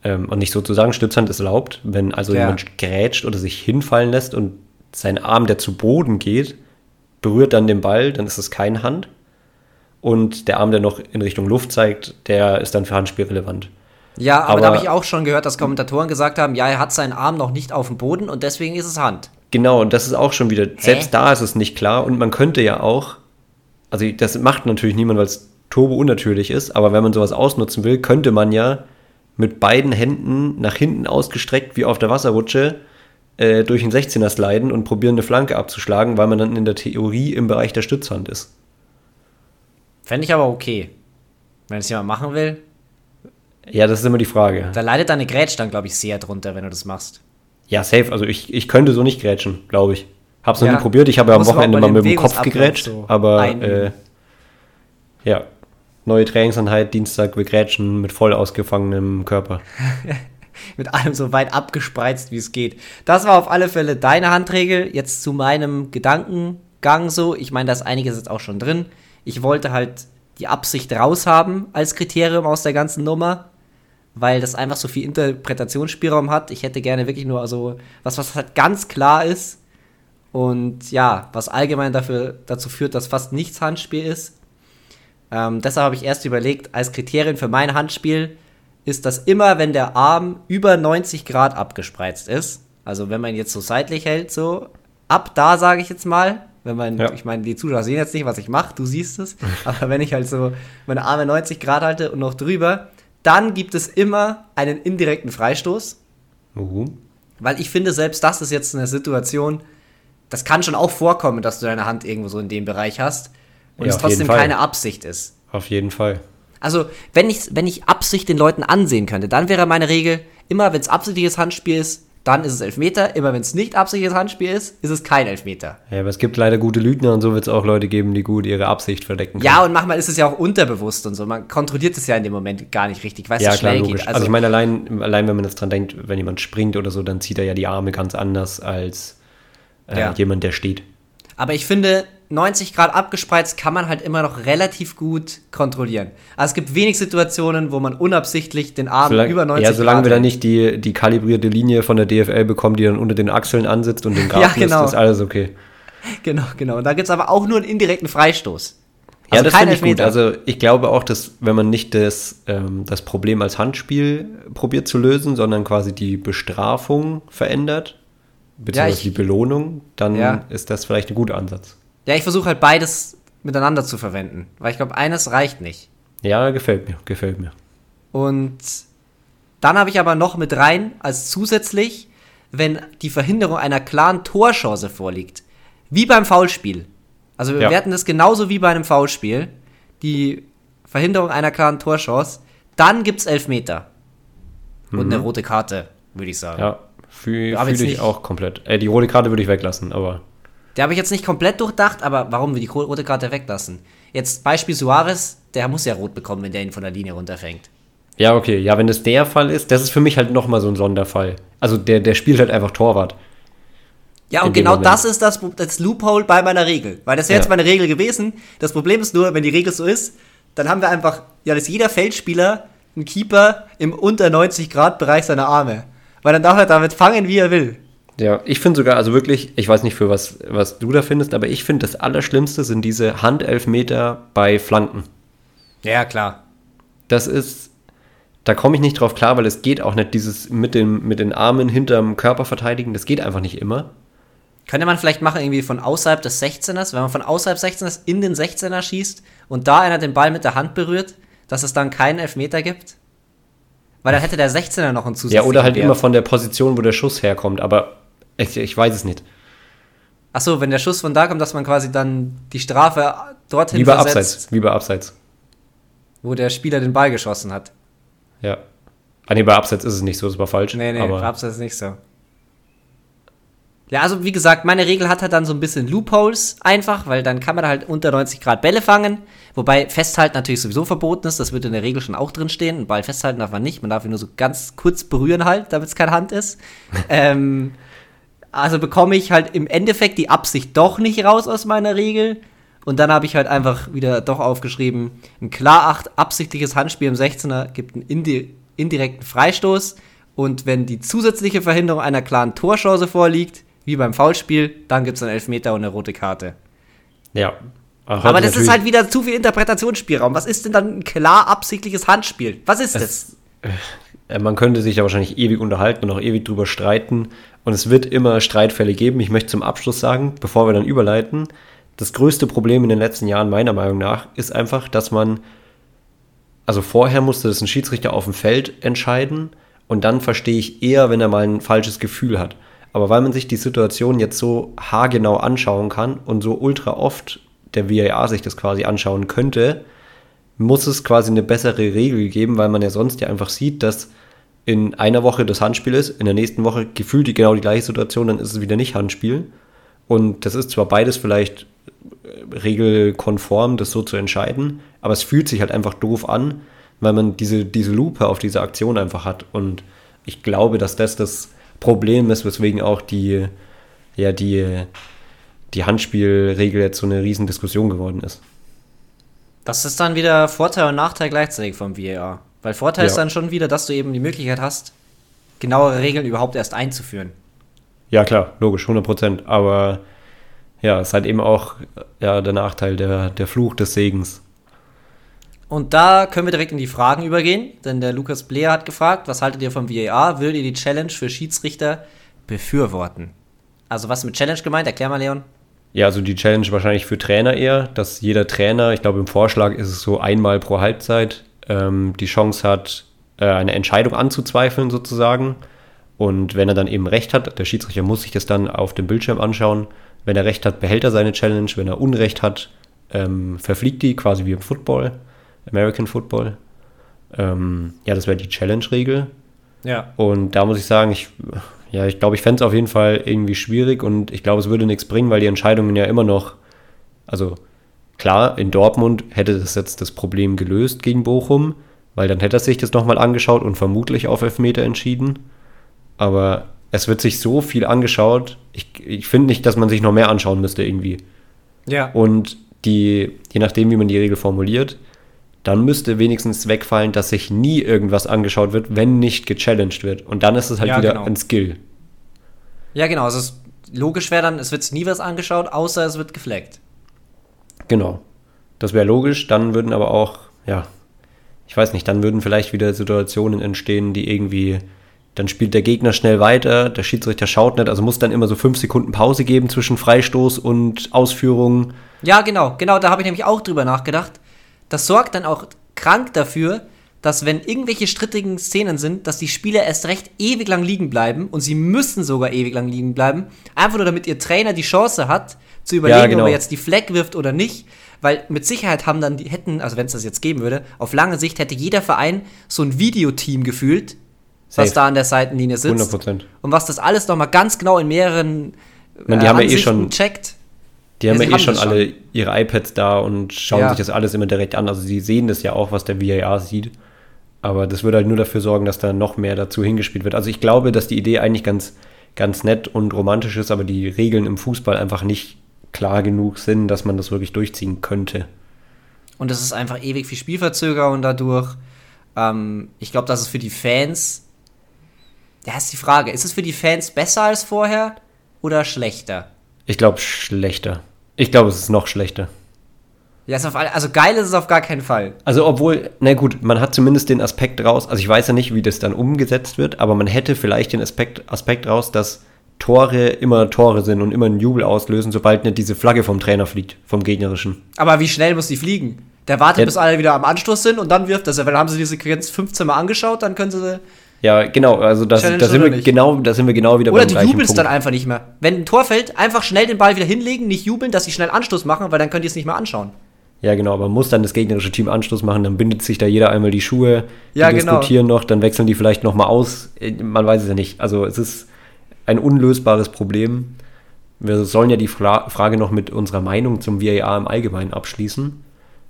Ähm, und nicht sozusagen, Stützhand ist erlaubt. Wenn also Ja. jemand grätscht oder sich hinfallen lässt und sein Arm, der zu Boden geht, berührt dann den Ball, dann ist es keine Hand. Und der Arm, der noch in Richtung Luft zeigt, der ist dann für Handspiel relevant. Ja, aber, Aber- da habe ich auch schon gehört, dass Kommentatoren gesagt haben, ja, er hat seinen Arm noch nicht auf dem Boden und deswegen ist es Hand. Genau, und das ist auch schon wieder, selbst da ist es nicht klar und man könnte ja auch, also das macht natürlich niemand, weil es turbo unnatürlich ist, aber wenn man sowas ausnutzen will, könnte man ja mit beiden Händen nach hinten ausgestreckt wie auf der Wasserrutsche äh, durch den 16er sliden und probieren eine Flanke abzuschlagen, weil man dann in der Theorie im Bereich der Stützhand ist. Fände ich aber okay. Wenn es jemand machen will, Ja, das ist immer die Frage. da leidet deine Grätsch dann, glaube ich, sehr drunter, wenn du das machst. Ja, safe, also ich, ich könnte so nicht grätschen, glaube ich. Hab's noch Ja. nie probiert, ich habe ja am Wochenende mal mit dem Kopf gegrätscht, so aber äh, ja, neue Trainingseinheit, Dienstag, wir grätschen mit voll ausgefangenem Körper. Mit allem so weit abgespreizt, wie es geht. Das war auf alle Fälle deine Handregel. Jetzt zu meinem Gedankengang so. Ich meine, da ist einiges jetzt auch schon drin. Ich wollte halt die Absicht raushaben als Kriterium aus der ganzen Nummer, weil das einfach so viel Interpretationsspielraum hat. Ich hätte gerne wirklich nur so was, was halt ganz klar ist und ja, was allgemein dafür, dazu führt, dass fast nichts Handspiel ist. Ähm, deshalb habe ich erst überlegt, als Kriterium für mein Handspiel ist das immer, wenn der Arm über 90 Grad abgespreizt ist. Also wenn man jetzt so seitlich hält, so ab da sage ich jetzt mal. Wenn man, Ja. ich meine, die Zuschauer sehen jetzt nicht, was ich mache, du siehst es. aber wenn ich halt so meine Arme 90 Grad halte und noch drüber, dann gibt es immer einen indirekten Freistoß. Uhu. Weil ich finde, selbst das ist jetzt eine Situation, das kann schon auch vorkommen, dass du deine Hand irgendwo so in dem Bereich hast und Ja, es trotzdem keine Absicht ist. Auf jeden Fall. Also, wenn ich, wenn ich Absicht den Leuten ansehen könnte, dann wäre meine Regel, immer wenn es absichtliches Handspiel ist, dann ist es Elfmeter. Immer wenn es nicht absichtliches Handspiel ist, ist es kein Elfmeter. Ja, aber es gibt leider gute Lügner und so wird es auch Leute geben, die gut ihre Absicht verdecken Ja, und manchmal ist es ja auch unterbewusst und so. Man kontrolliert es ja in dem Moment gar nicht richtig, weil es ja, so klar, schnell logisch. geht. Also, ich meine, allein, allein wenn man jetzt dran denkt, wenn jemand springt oder so, dann zieht er ja die Arme ganz anders als äh, Ja. jemand, der steht. Aber ich finde, 90 Grad abgespreizt kann man halt immer noch relativ gut kontrollieren. Also es gibt wenig Situationen, wo man unabsichtlich den Arm Solang, über 90 ja, solange Grad wir da hält. nicht die, die kalibrierte Linie von der DFL bekommen, die dann unter den Achseln ansitzt und den Grad Ja, genau. ist alles okay. Genau, genau. Und da gibt es aber auch nur einen indirekten Freistoß. ja, Also das kein finde ich gut. Also ich glaube auch, dass wenn man nicht das, ähm, das Problem als Handspiel probiert zu lösen, sondern quasi die Bestrafung verändert, beziehungsweise ich- die Belohnung, dann Ja. ist das vielleicht ein guter Ansatz. Ja, ich versuche halt beides miteinander zu verwenden, weil ich glaube, eines reicht nicht. Ja, gefällt mir, gefällt mir. Und dann habe ich aber noch mit rein, als zusätzlich, wenn die Verhinderung einer klaren Torchance vorliegt. Wie beim Foulspiel. Also wir Ja. werten das genauso wie bei einem Foulspiel. Die Verhinderung einer klaren Torchance. Dann gibt es Elfmeter. Und eine rote Karte, würde ich sagen. Mhm. Ja, fühle fühl ich nicht- auch komplett. Äh, die rote Karte würde ich weglassen, aber Der habe ich jetzt nicht komplett durchdacht, aber warum wir die rote Karte weglassen? Jetzt Beispiel Suarez, der muss ja rot bekommen, wenn der ihn von der Linie runterfängt. ja, okay. Ja, wenn das der Fall ist, das ist für mich halt nochmal so ein Sonderfall. Also der, der spielt halt einfach Torwart. Ja, und genau Moment. das ist das, das Loophole bei meiner Regel. Weil das wäre Ja. jetzt meine Regel gewesen. Das Problem ist nur, wenn die Regel so ist, dann haben wir einfach, ja, dass jeder Feldspieler einen Keeper im unter 90 Grad Bereich seiner Arme. Weil dann darf er damit fangen, wie er will. Ja, ich finde sogar, also wirklich, ich weiß nicht für was, was du da findest, aber ich finde das Allerschlimmste sind diese Handelfmeter bei Flanken. Ja, klar. Das ist, da komme ich nicht drauf klar, weil es geht auch nicht dieses mit, dem, mit den Armen hinterm Körper verteidigen, das geht einfach nicht immer. Könnte man vielleicht machen, irgendwie von außerhalb des 16ers, wenn man von außerhalb 16ers in den 16er schießt und da einer den Ball mit der Hand berührt, dass es dann keinen Elfmeter gibt? Weil dann hätte der 16er noch einen Ja, zusätzlichen oder halt Wert. immer von der Position, wo der Schuss herkommt, aber ich, ich weiß es nicht. Achso, wenn der Schuss von da kommt, dass man quasi dann die Strafe dorthin Lieber versetzt, abseits, lieber abseits. wo der Spieler den Ball geschossen hat. Ja. Ah, nee, bei abseits ist es nicht so, das war falsch. Nee, nee, aber abseits nicht so. Ja, also wie gesagt, meine Regel hat halt dann so ein bisschen Loopholes einfach, weil dann kann man halt unter 90 Grad Bälle fangen. Wobei festhalten natürlich sowieso verboten ist, das wird in der Regel schon auch drin stehen. Einen Ball festhalten darf man nicht, man darf ihn nur so ganz kurz berühren halt, damit es keine Hand ist. ähm, also bekomme ich halt im Endeffekt die Absicht doch nicht raus aus meiner Regel. Und dann habe ich halt einfach wieder doch aufgeschrieben, ein klar acht absichtliches Handspiel im 16er gibt einen indi indirekten Freistoß. Und wenn die zusätzliche Verhinderung einer klaren Torchance vorliegt, wie beim Foulspiel, dann gibt es einen Elfmeter und eine rote Karte. Ja. Aber das ist halt wieder zu viel Interpretationsspielraum. Was ist denn dann ein klar absichtliches Handspiel? Was ist es, das? Äh, man könnte sich ja wahrscheinlich ewig unterhalten und auch ewig drüber streiten. Und es wird immer Streitfälle geben. Ich möchte zum Abschluss sagen, bevor wir dann überleiten, das größte Problem in den letzten Jahren meiner Meinung nach ist einfach, dass man, also vorher musste das ein Schiedsrichter auf dem Feld entscheiden und dann verstehe ich eher, wenn er mal ein falsches Gefühl hat. Aber weil man sich die Situation jetzt so haargenau anschauen kann und so ultra oft der VAR sich das quasi anschauen könnte, muss es quasi eine bessere Regel geben, weil man ja sonst ja einfach sieht, dass in einer Woche das Handspiel ist, in der nächsten Woche gefühlt die genau die gleiche Situation, dann ist es wieder nicht Handspiel. Und das ist zwar beides vielleicht äh, regelkonform, das so zu entscheiden, aber es fühlt sich halt einfach doof an, weil man diese, diese Lupe auf diese Aktion einfach hat. Und ich glaube, dass das das Problem ist, weswegen auch die, ja, die, die Handspielregel jetzt so eine Riesendiskussion geworden ist. Das ist dann wieder Vorteil und Nachteil gleichzeitig vom VAR. Weil Vorteil ja. ist dann schon wieder, dass du eben die Möglichkeit hast, genauere Regeln überhaupt erst einzuführen. Ja, klar, logisch, 100 Prozent. Aber ja, es ist halt eben auch ja, der Nachteil, der, der Fluch des Segens. Und da können wir direkt in die Fragen übergehen, denn der Lukas Blair hat gefragt, was haltet ihr vom VAR? Würdet ihr die Challenge für Schiedsrichter befürworten? Also was ist mit Challenge gemeint? Erklär mal, Leon. Ja, also die Challenge wahrscheinlich für Trainer eher, dass jeder Trainer, ich glaube im Vorschlag ist es so einmal pro Halbzeit, ähm, die Chance hat, äh, eine Entscheidung anzuzweifeln sozusagen. Und wenn er dann eben recht hat, der Schiedsrichter muss sich das dann auf dem Bildschirm anschauen. Wenn er recht hat, behält er seine Challenge. Wenn er Unrecht hat, ähm, verfliegt die, quasi wie im Football. American Football. Ähm, ja, das wäre die Challenge-Regel. Ja. Und da muss ich sagen, ich, ja, ich glaube, ich fände es auf jeden Fall irgendwie schwierig und ich glaube, es würde nichts bringen, weil die Entscheidungen ja immer noch, also klar, in Dortmund hätte das jetzt das Problem gelöst gegen Bochum, weil dann hätte er sich das nochmal angeschaut und vermutlich auf Elfmeter entschieden. Aber es wird sich so viel angeschaut, ich, ich finde nicht, dass man sich noch mehr anschauen müsste irgendwie. Ja. Und die, je nachdem, wie man die Regel formuliert, dann müsste wenigstens wegfallen, dass sich nie irgendwas angeschaut wird, wenn nicht gechallenged wird. Und dann ist es halt ja, wieder genau. ein Skill. Ja, genau. Also es, logisch wäre dann, es wird nie was angeschaut, außer es wird gefleckt. Genau. Das wäre logisch. Dann würden aber auch, ja, ich weiß nicht, dann würden vielleicht wieder Situationen entstehen, die irgendwie, dann spielt der Gegner schnell weiter, der Schiedsrichter schaut nicht, also muss dann immer so fünf Sekunden Pause geben zwischen Freistoß und Ausführung. Ja, genau, genau, da habe ich nämlich auch drüber nachgedacht das sorgt dann auch krank dafür, dass wenn irgendwelche strittigen Szenen sind, dass die Spieler erst recht ewig lang liegen bleiben und sie müssen sogar ewig lang liegen bleiben, einfach nur damit ihr Trainer die Chance hat, zu überlegen, ja, genau. ob er jetzt die Fleck wirft oder nicht. Weil mit Sicherheit haben dann die, hätten, also wenn es das jetzt geben würde, auf lange Sicht hätte jeder Verein so ein Videoteam gefühlt, Safe. was da an der Seitenlinie sitzt. 100%. Und was das alles nochmal ganz genau in mehreren Man, die äh, haben ja eh schon checkt. Die haben ja, ja eh schon, schon alle ihre iPads da und schauen ja. sich das alles immer direkt an. Also sie sehen das ja auch, was der VAR sieht. Aber das würde halt nur dafür sorgen, dass da noch mehr dazu hingespielt wird. Also ich glaube, dass die Idee eigentlich ganz, ganz nett und romantisch ist, aber die Regeln im Fußball einfach nicht klar genug sind, dass man das wirklich durchziehen könnte. Und es ist einfach ewig viel Spielverzögerung dadurch. Ähm, ich glaube, dass es für die Fans. Ja, ist die Frage. Ist es für die Fans besser als vorher oder schlechter? Ich glaube, schlechter. Ich glaube, es ist noch schlechter. Ja, ist auf alle, also geil ist es auf gar keinen Fall. Also obwohl, na gut, man hat zumindest den Aspekt raus, also ich weiß ja nicht, wie das dann umgesetzt wird, aber man hätte vielleicht den Aspekt, Aspekt raus, dass Tore immer Tore sind und immer einen Jubel auslösen, sobald nicht diese Flagge vom Trainer fliegt, vom gegnerischen. Aber wie schnell muss die fliegen? Der wartet, ja. bis alle wieder am Anstoß sind und dann wirft er. Weil haben sie diese Sequenz 15 Mal angeschaut, dann können sie ja, genau, also das, da, sind wir genau, da sind wir genau wieder Oder beim du jubelst Punkt. dann einfach nicht mehr. Wenn ein Tor fällt, einfach schnell den Ball wieder hinlegen, nicht jubeln, dass sie schnell Anstoß machen, weil dann könnt ihr es nicht mehr anschauen. Ja, genau, aber muss dann das gegnerische Team Anstoß machen, dann bindet sich da jeder einmal die Schuhe, die ja, genau. diskutieren noch, dann wechseln die vielleicht nochmal aus. Äh, man weiß es ja nicht. Also es ist ein unlösbares Problem. Wir sollen ja die Fra Frage noch mit unserer Meinung zum VAR im Allgemeinen abschließen.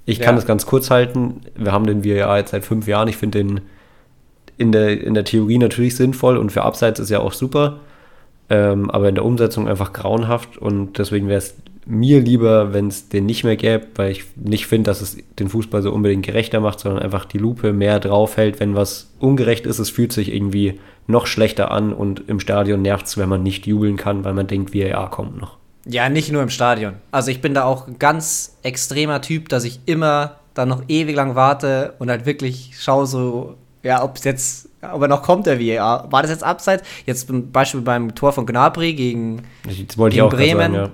Ich kann es ganz kurz halten. Wir haben den VAR jetzt seit fünf Jahren. Ich finde den in der, in der Theorie natürlich sinnvoll und für Abseits ist ja auch super. ähm, aber in der Umsetzung einfach grauenhaft und deswegen wäre es mir lieber, wenn es den nicht mehr gäbe, weil ich nicht finde, dass es den Fußball so unbedingt gerechter macht, sondern einfach die Lupe mehr draufhält, wenn was ungerecht ist. Es fühlt sich irgendwie noch schlechter an und im Stadion nervt es, wenn man nicht jubeln kann, weil man denkt, VAR kommt noch. Ja, nicht nur im Stadion. Also ich bin da auch ein ganz extremer Typ, dass ich immer dann noch ewig lang warte und halt wirklich schaue so, ja, ob es jetzt, ob er noch kommt, der VAR. War das jetzt abseits? Jetzt zum Beispiel beim Tor von Gnabry gegen, das wollte ich auch Bremen. Sagen, ja.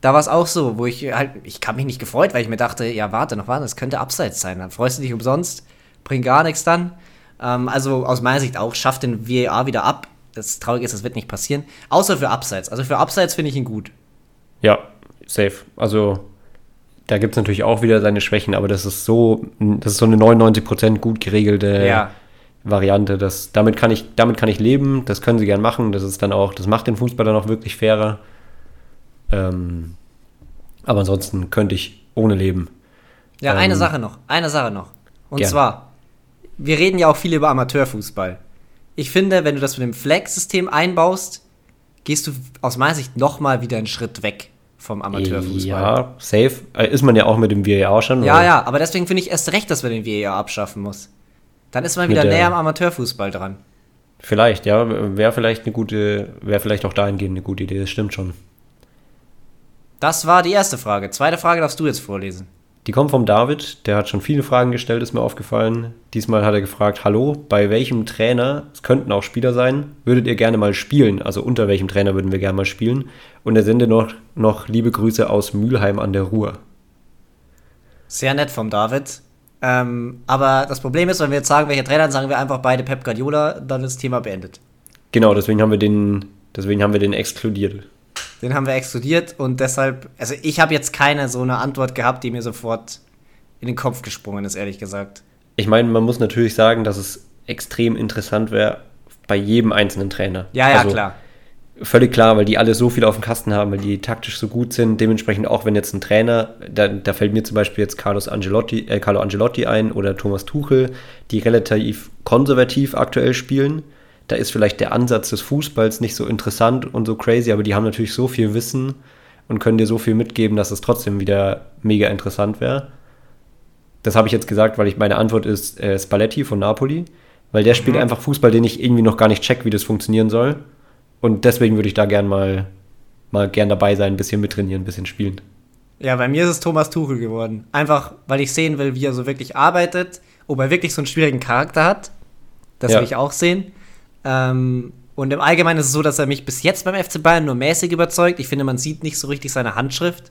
Da war es auch so, wo ich halt, ich kann mich nicht gefreut, weil ich mir dachte, ja, warte noch, warte, das könnte abseits sein. Dann freust du dich umsonst, bringt gar nichts dann. Ähm, also aus meiner Sicht auch, schafft den VAR wieder ab. Das Traurige ist, das wird nicht passieren. Außer für Abseits. Also für Abseits finde ich ihn gut. Ja, safe. Also da gibt es natürlich auch wieder seine Schwächen, aber das ist so, das ist so eine 99% gut geregelte ja. Variante. Das, damit, kann ich, damit kann ich leben, das können sie gern machen. Das ist dann auch, das macht den Fußball dann auch wirklich fairer. Ähm, aber ansonsten könnte ich ohne leben. Ja, ähm, eine Sache noch, eine Sache noch. Und gern. zwar, wir reden ja auch viel über Amateurfußball. Ich finde, wenn du das mit dem Flex-System einbaust, gehst du aus meiner Sicht nochmal wieder einen Schritt weg vom Amateurfußball. Ja, safe. Äh, Ist man ja auch mit dem VAR schon. Ja, oder? ja, aber deswegen finde ich erst recht, dass man den VAR abschaffen muss. Dann ist man Mit wieder der- näher am Amateurfußball dran. Vielleicht, ja. Wäre vielleicht eine gute, wäre vielleicht auch dahingehend eine gute Idee, das stimmt schon. Das war die erste Frage. Zweite Frage darfst du jetzt vorlesen. Die kommt vom David, der hat schon viele Fragen gestellt, ist mir aufgefallen. Diesmal hat er gefragt, hallo, bei welchem Trainer, es könnten auch Spieler sein, würdet ihr gerne mal spielen? Also unter welchem Trainer würden wir gerne mal spielen? Und er sende noch, noch liebe Grüße aus Mülheim an der Ruhr. Sehr nett vom David. Ähm, aber das Problem ist, wenn wir jetzt sagen, welcher Trainer, dann sagen wir einfach beide Pep Guardiola, dann ist das Thema beendet. Genau, deswegen haben wir den, deswegen haben wir den exkludiert. Den haben wir exkludiert und deshalb, also ich habe jetzt keine so eine Antwort gehabt, die mir sofort in den Kopf gesprungen ist, ehrlich gesagt. Ich meine, man muss natürlich sagen, dass es extrem interessant wäre bei jedem einzelnen Trainer. Ja, ja, Also, klar. Völlig klar, weil die alle so viel auf dem Kasten haben, weil die taktisch so gut sind. Dementsprechend auch, wenn jetzt ein Trainer, da, da fällt mir zum Beispiel jetzt Carlos Angelotti, äh, Carlo Angelotti ein oder Thomas Tuchel, die relativ konservativ aktuell spielen. Da ist vielleicht der Ansatz des Fußballs nicht so interessant und so crazy, aber die haben natürlich so viel Wissen und können dir so viel mitgeben, dass es trotzdem wieder mega interessant wäre. Das habe ich jetzt gesagt, weil ich meine Antwort ist äh, Spalletti von Napoli, weil der spielt einfach Fußball, den ich irgendwie noch gar nicht check, wie das funktionieren soll. Und deswegen würde ich da gern mal, mal gern dabei sein, ein bisschen mittrainieren, ein bisschen spielen. Ja, bei mir ist es Thomas Tuchel geworden. Einfach, weil ich sehen will, wie er so wirklich arbeitet, ob er wirklich so einen schwierigen Charakter hat. Das Ja. will ich auch sehen. Ähm, und im Allgemeinen ist es so, dass er mich bis jetzt beim FC Bayern nur mäßig überzeugt. Ich finde, man sieht nicht so richtig seine Handschrift.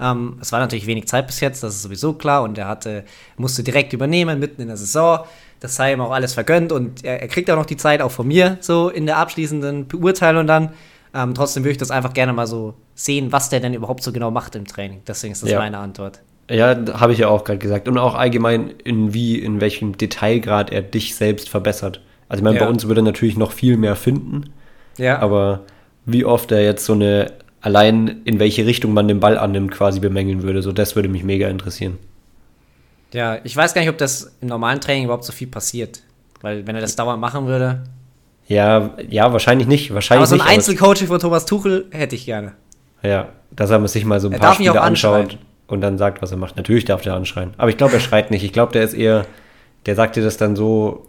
Ähm, es war natürlich wenig Zeit bis jetzt, das ist sowieso klar. Und er hatte, musste direkt übernehmen, mitten in der Saison. Das sei ihm auch alles vergönnt. Und er, er kriegt auch noch die Zeit, auch von mir, so in der abschließenden Beurteilung dann. Ähm, trotzdem würde ich das einfach gerne mal so sehen, was der denn überhaupt so genau macht im Training. Deswegen ist das Ja. meine Antwort. Ja, habe ich ja auch gerade gesagt. Und auch allgemein, in wie, in welchem Detailgrad er dich selbst verbessert. Also ich meine, Ja. bei uns würde er natürlich noch viel mehr finden, Ja. aber wie oft er jetzt so eine, allein in welche Richtung man den Ball annimmt, quasi bemängeln würde, so das würde mich mega interessieren. Ja, ich weiß gar nicht, ob das im normalen Training überhaupt so viel passiert. Weil wenn er das dauernd machen würde. Ja, ja, wahrscheinlich nicht. Wahrscheinlich Aber so ein Einzelcoaching von Thomas Tuchel hätte ich gerne. Ja, dass er sich mal so ein Er paar Spiele anschaut und dann sagt, was er macht. Natürlich darf der anschreien. Aber ich glaube, er schreit nicht. Ich glaube, der ist eher, der sagt dir das dann so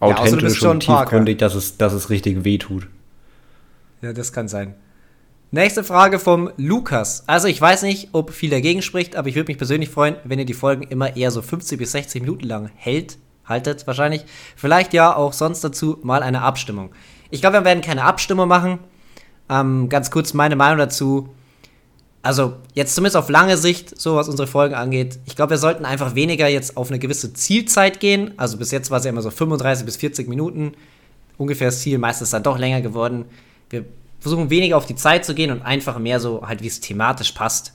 Ja, authentisch John und tiefgründig, dass es, dass es richtig wehtut. Ja, das kann sein. Nächste Frage vom Lukas. Also ich weiß nicht, ob viel dagegen spricht, aber ich würde mich persönlich freuen, wenn ihr die Folgen immer eher so 50 bis 60 Minuten lang hält, haltet wahrscheinlich. Vielleicht ja auch sonst dazu mal eine Abstimmung. Ich glaube, wir werden keine Abstimmung machen. Ähm, ganz kurz meine Meinung dazu. Also jetzt zumindest auf lange Sicht, so was unsere Folgen angeht. Ich glaube, wir sollten einfach weniger jetzt auf eine gewisse Zielzeit gehen. Also bis jetzt war es ja immer so 35 bis 40 Minuten. Ungefähr das Ziel, meistens dann doch länger geworden. Wir versuchen weniger auf die Zeit zu gehen und einfach mehr so halt, wie es thematisch passt.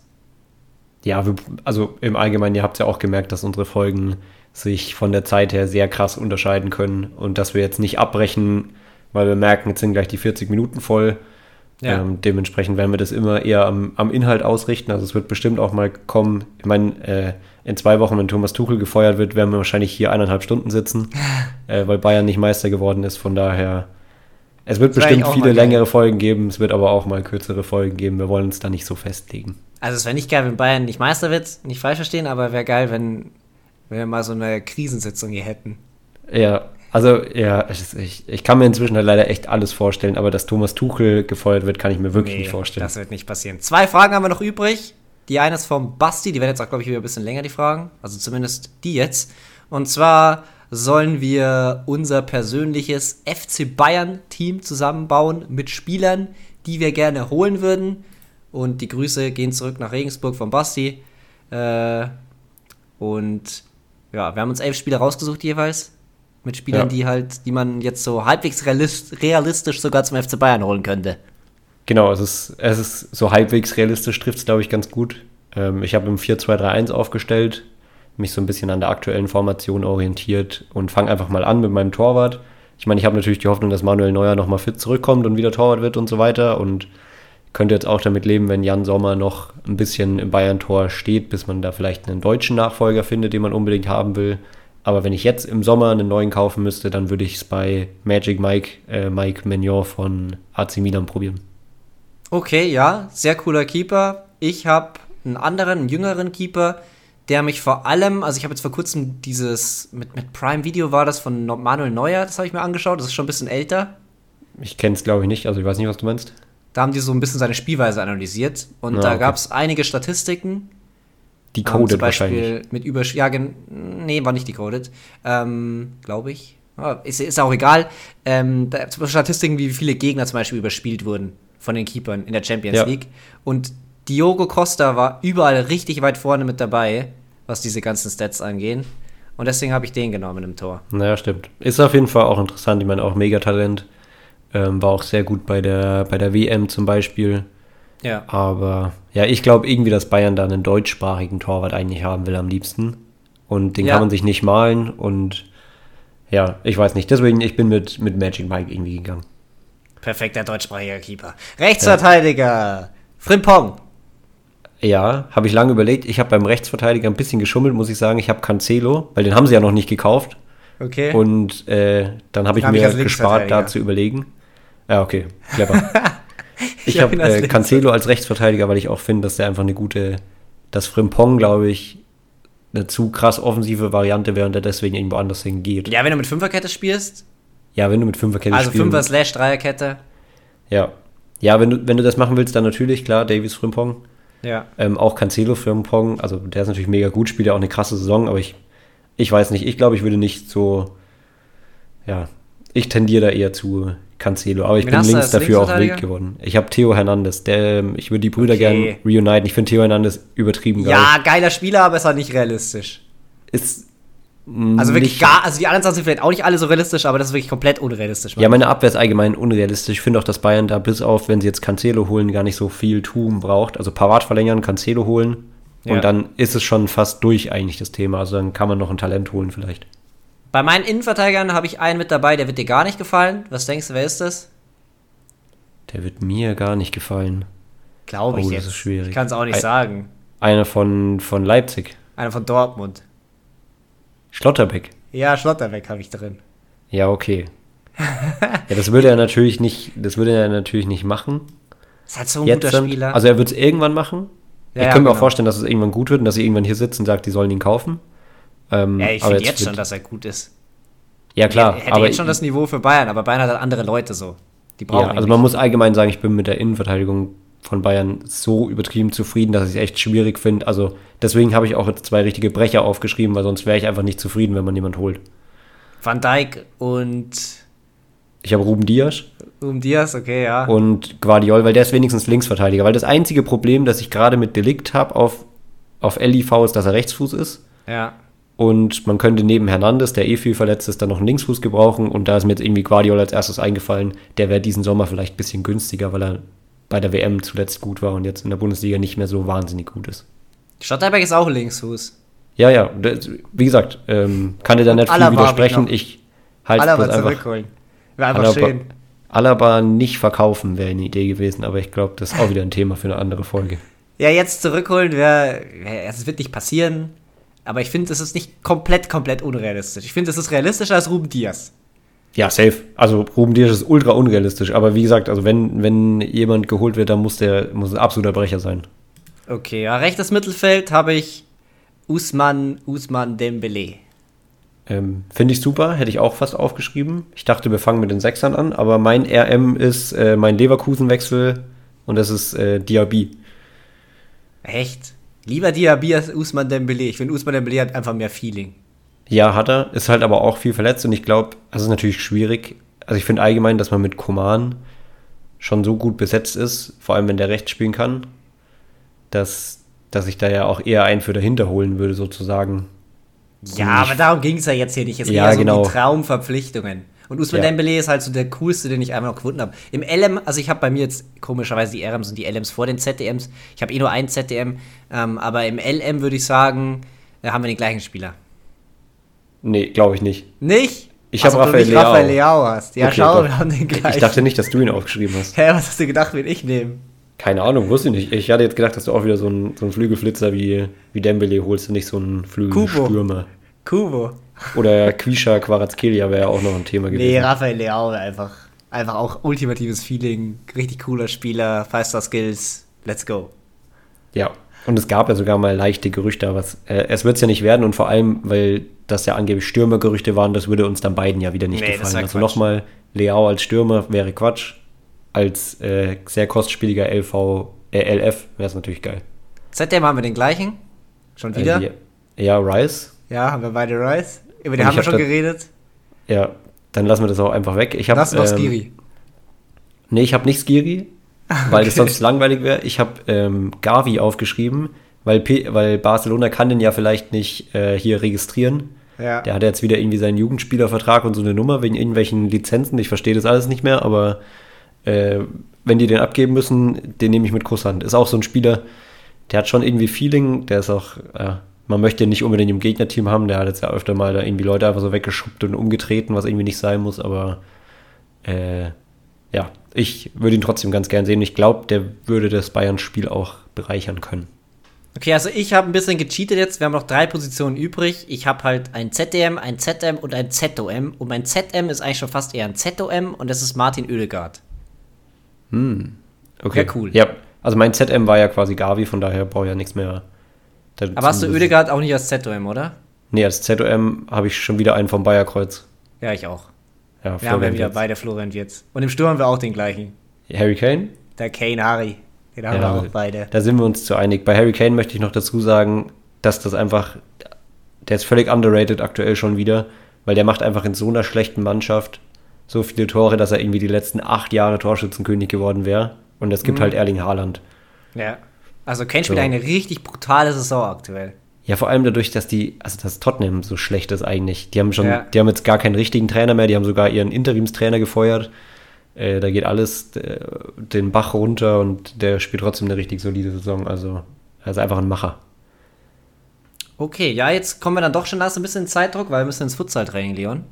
Ja, wir, also im Allgemeinen, ihr habt ja auch gemerkt, dass unsere Folgen sich von der Zeit her sehr krass unterscheiden können und dass wir jetzt nicht abbrechen, weil wir merken, jetzt sind gleich die 40 Minuten voll. Ja. Ähm, dementsprechend werden wir das immer eher am, am Inhalt ausrichten. Also es wird bestimmt auch mal kommen, ich meine, äh, in zwei Wochen, wenn Thomas Tuchel gefeuert wird, werden wir wahrscheinlich hier eineinhalb Stunden sitzen, äh, weil Bayern nicht Meister geworden ist. Von daher Es wird Das bestimmt viele längere Folgen geben, es wird aber auch mal kürzere Folgen geben. Wir wollen uns da nicht so festlegen. Also es wäre nicht geil, wenn Bayern nicht Meister wird, nicht falsch verstehen, aber wäre geil, wenn, wenn wir mal so eine Krisensitzung hier hätten. Ja, also ja, ich, ich kann mir inzwischen halt leider echt alles vorstellen, aber dass Thomas Tuchel gefeuert wird, kann ich mir wirklich nicht vorstellen. das wird nicht passieren. Zwei Fragen haben wir noch übrig. Die eine ist vom Basti, die werden jetzt auch, glaube ich, wieder ein bisschen länger, die Fragen. Also zumindest die jetzt. Und zwar sollen wir unser persönliches FC Bayern-Team zusammenbauen mit Spielern, die wir gerne holen würden. Und die Grüße gehen zurück nach Regensburg von Basti. Äh, und ja, wir haben uns elf Spieler rausgesucht jeweils. Mit Spielern, Ja. die halt, die man jetzt so halbwegs realist, realistisch sogar zum FC Bayern holen könnte. Genau, es ist, es ist so halbwegs realistisch, trifft es, glaube ich, ganz gut. Ähm, ich habe im 4-2-3-1 aufgestellt, mich so ein bisschen an der aktuellen Formation orientiert und fange einfach mal an mit meinem Torwart. Ich meine, ich habe natürlich die Hoffnung, dass Manuel Neuer nochmal fit zurückkommt und wieder Torwart wird und so weiter und könnte jetzt auch damit leben, wenn Jan Sommer noch ein bisschen im Bayern-Tor steht, bis man da vielleicht einen deutschen Nachfolger findet, den man unbedingt haben will. Aber wenn ich jetzt im Sommer einen neuen kaufen müsste, dann würde ich es bei Magic Mike, äh, Mike Mignon von AC Milan probieren. Okay, ja, sehr cooler Keeper. Ich habe einen anderen, einen jüngeren Keeper, der mich vor allem, also ich habe jetzt vor kurzem dieses, mit, mit Prime Video war das von Manuel Neuer, das habe ich mir angeschaut, das ist schon ein bisschen älter. Ich kenne es, glaube ich, nicht, also ich weiß nicht, was du meinst. Da haben die so ein bisschen seine Spielweise analysiert und Ja, da okay. gab es einige Statistiken. Die ähm, wahrscheinlich. Mit über ja, nee, war nicht decoded, ähm, glaube ich. Ah, ist, ist auch egal. Ähm, da, zum Beispiel Statistiken, wie viele Gegner zum Beispiel überspielt wurden von den Keepern in der Champions Ja. League. Und Diogo Costa war überall richtig weit vorne mit dabei, was diese ganzen Stats angehen. Und deswegen habe ich den genommen im Tor. Naja, stimmt. Ist auf jeden Fall auch interessant. Ich meine, auch Megatalent. Ähm, war auch sehr gut bei der, bei der WM zum Beispiel. Ja. Aber ja, ich glaube irgendwie, dass Bayern da einen deutschsprachigen Torwart eigentlich haben will am liebsten. Und den Ja. kann man sich nicht malen. Und ja, ich weiß nicht. Deswegen, ich bin mit, mit Magic Mike irgendwie gegangen. Perfekter deutschsprachiger Keeper. Rechtsverteidiger. Frimpong. Ja, habe ich lange überlegt. Ich habe beim Rechtsverteidiger ein bisschen geschummelt, muss ich sagen. Ich habe Cancelo, weil den haben sie ja noch nicht gekauft. Okay. Und äh, dann habe ich Hab ich mir als gespart, da zu überlegen. Ja, okay, clever. ich hab habe als äh, Cancelo als Rechtsverteidiger, weil ich auch finde, dass der einfach eine gute, dass Frimpong, glaube ich, eine zu krass offensive Variante wäre und der deswegen irgendwo anders hingeht. Ja, ja, wenn du mit Fünferkette spielst, wenn du mit Fünferkette also spielen- Fünfer slash Dreierkette. Ja. Ja, wenn du, wenn du das machen willst, dann natürlich, klar, Davies Frimpong. Ja. Ähm, auch Cancelo Frimpong, also der ist natürlich mega gut, spielt ja auch eine krasse Saison, aber ich, ich weiß nicht, ich glaube, ich würde nicht so, ja, ich tendiere da eher zu Cancelo, aber ich Wen bin links dafür auch wild geworden. Ich habe Theo Hernandez, der, ähm, ich würde die Brüder Okay. gern reuniten. Ich finde Theo Hernandez übertrieben geil. Ja, geiler Spieler, aber ist halt nicht realistisch. Ist Also wirklich gar, also die anderen Sachen sind vielleicht auch nicht alle so realistisch, aber das ist wirklich komplett unrealistisch. Ja, meine Abwehr ist allgemein unrealistisch. Ich finde auch, dass Bayern da bis auf, wenn sie jetzt Cancelo holen, gar nicht so viel tun braucht. Also Pavard verlängern, Cancelo holen. Ja. Und dann ist es schon fast durch eigentlich das Thema. Also dann kann man noch ein Talent holen vielleicht. Bei meinen Innenverteidigern habe ich einen mit dabei, der wird dir gar nicht gefallen. Was denkst du, wer ist das? Der wird mir gar nicht gefallen. Glaube ich Oh, das jetzt. ist schwierig. Ich kann es auch nicht Ei- sagen. Einer von, von Leipzig. Einer von Dortmund. Schlotterbeck. Ja, Schlotterbeck habe ich drin. Ja, okay. ja, das würde er natürlich nicht, das würde er natürlich nicht machen. Ist halt so ein Jetzt, guter dann- Spieler. Also er wird es irgendwann machen. Ja, ich ja, könnte mir auch genau. vorstellen, dass es irgendwann gut wird und dass sie irgendwann hier sitzen und sagt, die sollen ihn kaufen. Ähm, ja, ich finde jetzt schon, wird- dass er gut ist. Ja, klar. Er hätte aber jetzt schon das Niveau für Bayern, aber Bayern hat halt andere Leute so. Die brauchen Ja, also man muss allgemein sagen, ich bin mit der Innenverteidigung von Bayern so übertrieben zufrieden, dass ich es echt schwierig finde. Also deswegen habe ich auch jetzt zwei richtige Brecher aufgeschrieben, weil sonst wäre ich einfach nicht zufrieden, wenn man jemand holt. Van Dijk und Ich habe Ruben Dias um Diaz, okay, ja. und Guardiol, weil der ist wenigstens Linksverteidiger. Weil das einzige Problem, das ich gerade mit Delikt habe auf, auf LIV ist, dass er Rechtsfuß ist. ja. Und man könnte neben Hernandez, der eh viel verletzt ist, dann noch einen Linksfuß gebrauchen. Und da ist mir jetzt irgendwie Guardiol als erstes eingefallen. Der wäre diesen Sommer vielleicht ein bisschen günstiger, weil er bei der WM zuletzt gut war und jetzt in der Bundesliga nicht mehr so wahnsinnig gut ist. Schlotterbeck ist auch Linksfuß. Ja, ja, wie gesagt, ähm, kann dir da nicht viel widersprechen. noch. Ich halte mal einfach zurückholen. Wäre einfach Alaba, schön. Alaba nicht verkaufen wäre eine Idee gewesen, aber ich glaube, das ist auch wieder ein Thema für eine andere Folge. Ja, jetzt zurückholen wäre. Wär, es wird nicht passieren. Aber ich finde, es ist nicht komplett, komplett unrealistisch. Ich finde, es ist realistischer als Ruben Diaz. Ja, safe. Also Ruben Dias ist ultra unrealistisch. Aber wie gesagt, also wenn, wenn jemand geholt wird, dann muss der muss ein absoluter Brecher sein. Okay, ja, rechtes Mittelfeld habe ich Usman, Usman Dembele. Ähm, Finde ich super, hätte ich auch fast aufgeschrieben. Ich dachte, wir fangen mit den Sechsern an, aber mein RM ist äh, mein Leverkusen-Wechsel und das ist äh, Diaby. Echt? Lieber Diaby als Usman Dembele. Ich finde, Usman Dembele hat einfach mehr Feeling. Ja, hat er. Ist halt aber auch viel verletzt und ich glaube, das ist natürlich schwierig. Also ich finde allgemein, dass man mit Koman schon so gut besetzt ist, vor allem wenn der rechts spielen kann, dass, dass ich da ja auch eher einen für dahinter holen würde, sozusagen. Ja, aber darum ging es ja jetzt hier nicht. Es Ja, ja so genau. die Traumverpflichtungen. Und Usman Ja. Dembele ist halt so der coolste, den ich einmal noch gefunden habe. Im LM, also ich habe bei mir jetzt komischerweise die RMs und die LMs vor den ZDMs. Ich habe eh nur ein ZDM, ähm, aber im LM würde ich sagen, da haben wir den gleichen Spieler. Nee, glaube ich nicht. Nicht? Ich hab Ach so, du Raphael Leao. Raphael Leao hast. Ja, Okay, schau, wir haben den gleichen. Ich dachte nicht, dass du ihn aufgeschrieben hast. Hä, was hast du gedacht, wen ich nehme? Keine Ahnung, wusste ich nicht. Ich hatte jetzt gedacht, dass du auch wieder so einen, so einen Flügelflitzer wie, wie Dembele holst und nicht so einen Flügelstürmer. Kubo. Oder Quisha Quarazkelia wäre ja auch noch ein Thema Nee, gewesen. Raphael Leao wäre einfach, einfach auch ultimatives Feeling. Richtig cooler Spieler, Five-Star-Skills. Let's go. Ja, und es gab ja sogar mal leichte Gerüchte, aber es, äh, es wird es ja nicht werden und vor allem, weil das ja angeblich Stürmergerüchte waren, das würde uns dann beiden ja wieder nicht Nee, gefallen. Also nochmal, Leao als Stürmer wäre Quatsch. Als äh, sehr kostspieliger LV, äh, LF wäre es natürlich geil. ZDM haben wir den gleichen. Schon wieder? Äh, ja, Rice. Ja, haben wir beide Rice. Über den haben wir hab schon geredet. Ja, dann lassen wir das auch einfach weg. Ich habe Lass noch ähm, Skiri. Nee, ich habe nicht Skiri, weil Okay. sonst langweilig wäre. Ich habe ähm, Gavi aufgeschrieben, weil, P weil Barcelona kann den ja vielleicht nicht äh, hier registrieren. Ja. Der hat jetzt wieder irgendwie seinen Jugendspielervertrag und so eine Nummer wegen irgendwelchen Lizenzen. Ich verstehe das alles nicht mehr, aber äh, wenn die den abgeben müssen, den nehme ich mit Kusshand. Ist auch so ein Spieler, der hat schon irgendwie Feeling, der ist auch, äh, man möchte ihn nicht unbedingt im Gegnerteam haben, der hat jetzt ja öfter mal da irgendwie Leute einfach so weggeschubbt und umgetreten, was irgendwie nicht sein muss, aber äh, ja, ich würde ihn trotzdem ganz gern sehen. Ich glaube, der würde das Bayern-Spiel auch bereichern können. Okay, also ich habe ein bisschen gecheatet jetzt. Wir haben noch drei Positionen übrig. Ich habe halt ein ZDM, ein ZM und ein ZOM. Und mein ZM ist eigentlich schon fast eher ein ZOM und das ist Martin Oedegaard. Okay, Ja, cool. Ja, also mein ZM war ja quasi Gavi, von daher brauche ich ja nichts mehr. Aber hast du Oedegaard auch nicht als ZOM, oder? Nee, als ZOM habe ich schon wieder einen vom Bayerkreuz. Ja, ich auch. Ja, Wir haben ja wieder Wirtz. beide Florian Wirtz. Und im Sturm haben wir auch den gleichen. Harry Kane? Der Kane Harry. Den haben Ja, wir auch beide. Da sind wir uns zu einig. Bei Harry Kane möchte ich noch dazu sagen, dass das einfach, der ist völlig underrated aktuell schon wieder, weil der macht einfach in so einer schlechten Mannschaft so viele Tore, dass er irgendwie die letzten acht Jahre Torschützenkönig geworden wäre. Und es gibt Mhm. halt Erling Haaland. Ja. Also Kane spielt So. eine richtig brutale Saison aktuell. Ja, vor allem dadurch, dass die, also dass Tottenham so schlecht ist eigentlich. Die haben schon, Ja. die haben jetzt gar keinen richtigen Trainer mehr, die haben sogar ihren Interimstrainer gefeuert. Äh, da geht alles äh, den Bach runter und der spielt trotzdem eine richtig solide Saison. Also er ist einfach ein Macher. Okay, ja, jetzt kommen wir dann doch schon langsam ein bisschen in Zeitdruck, weil wir müssen ins Futsal-Training, Leon.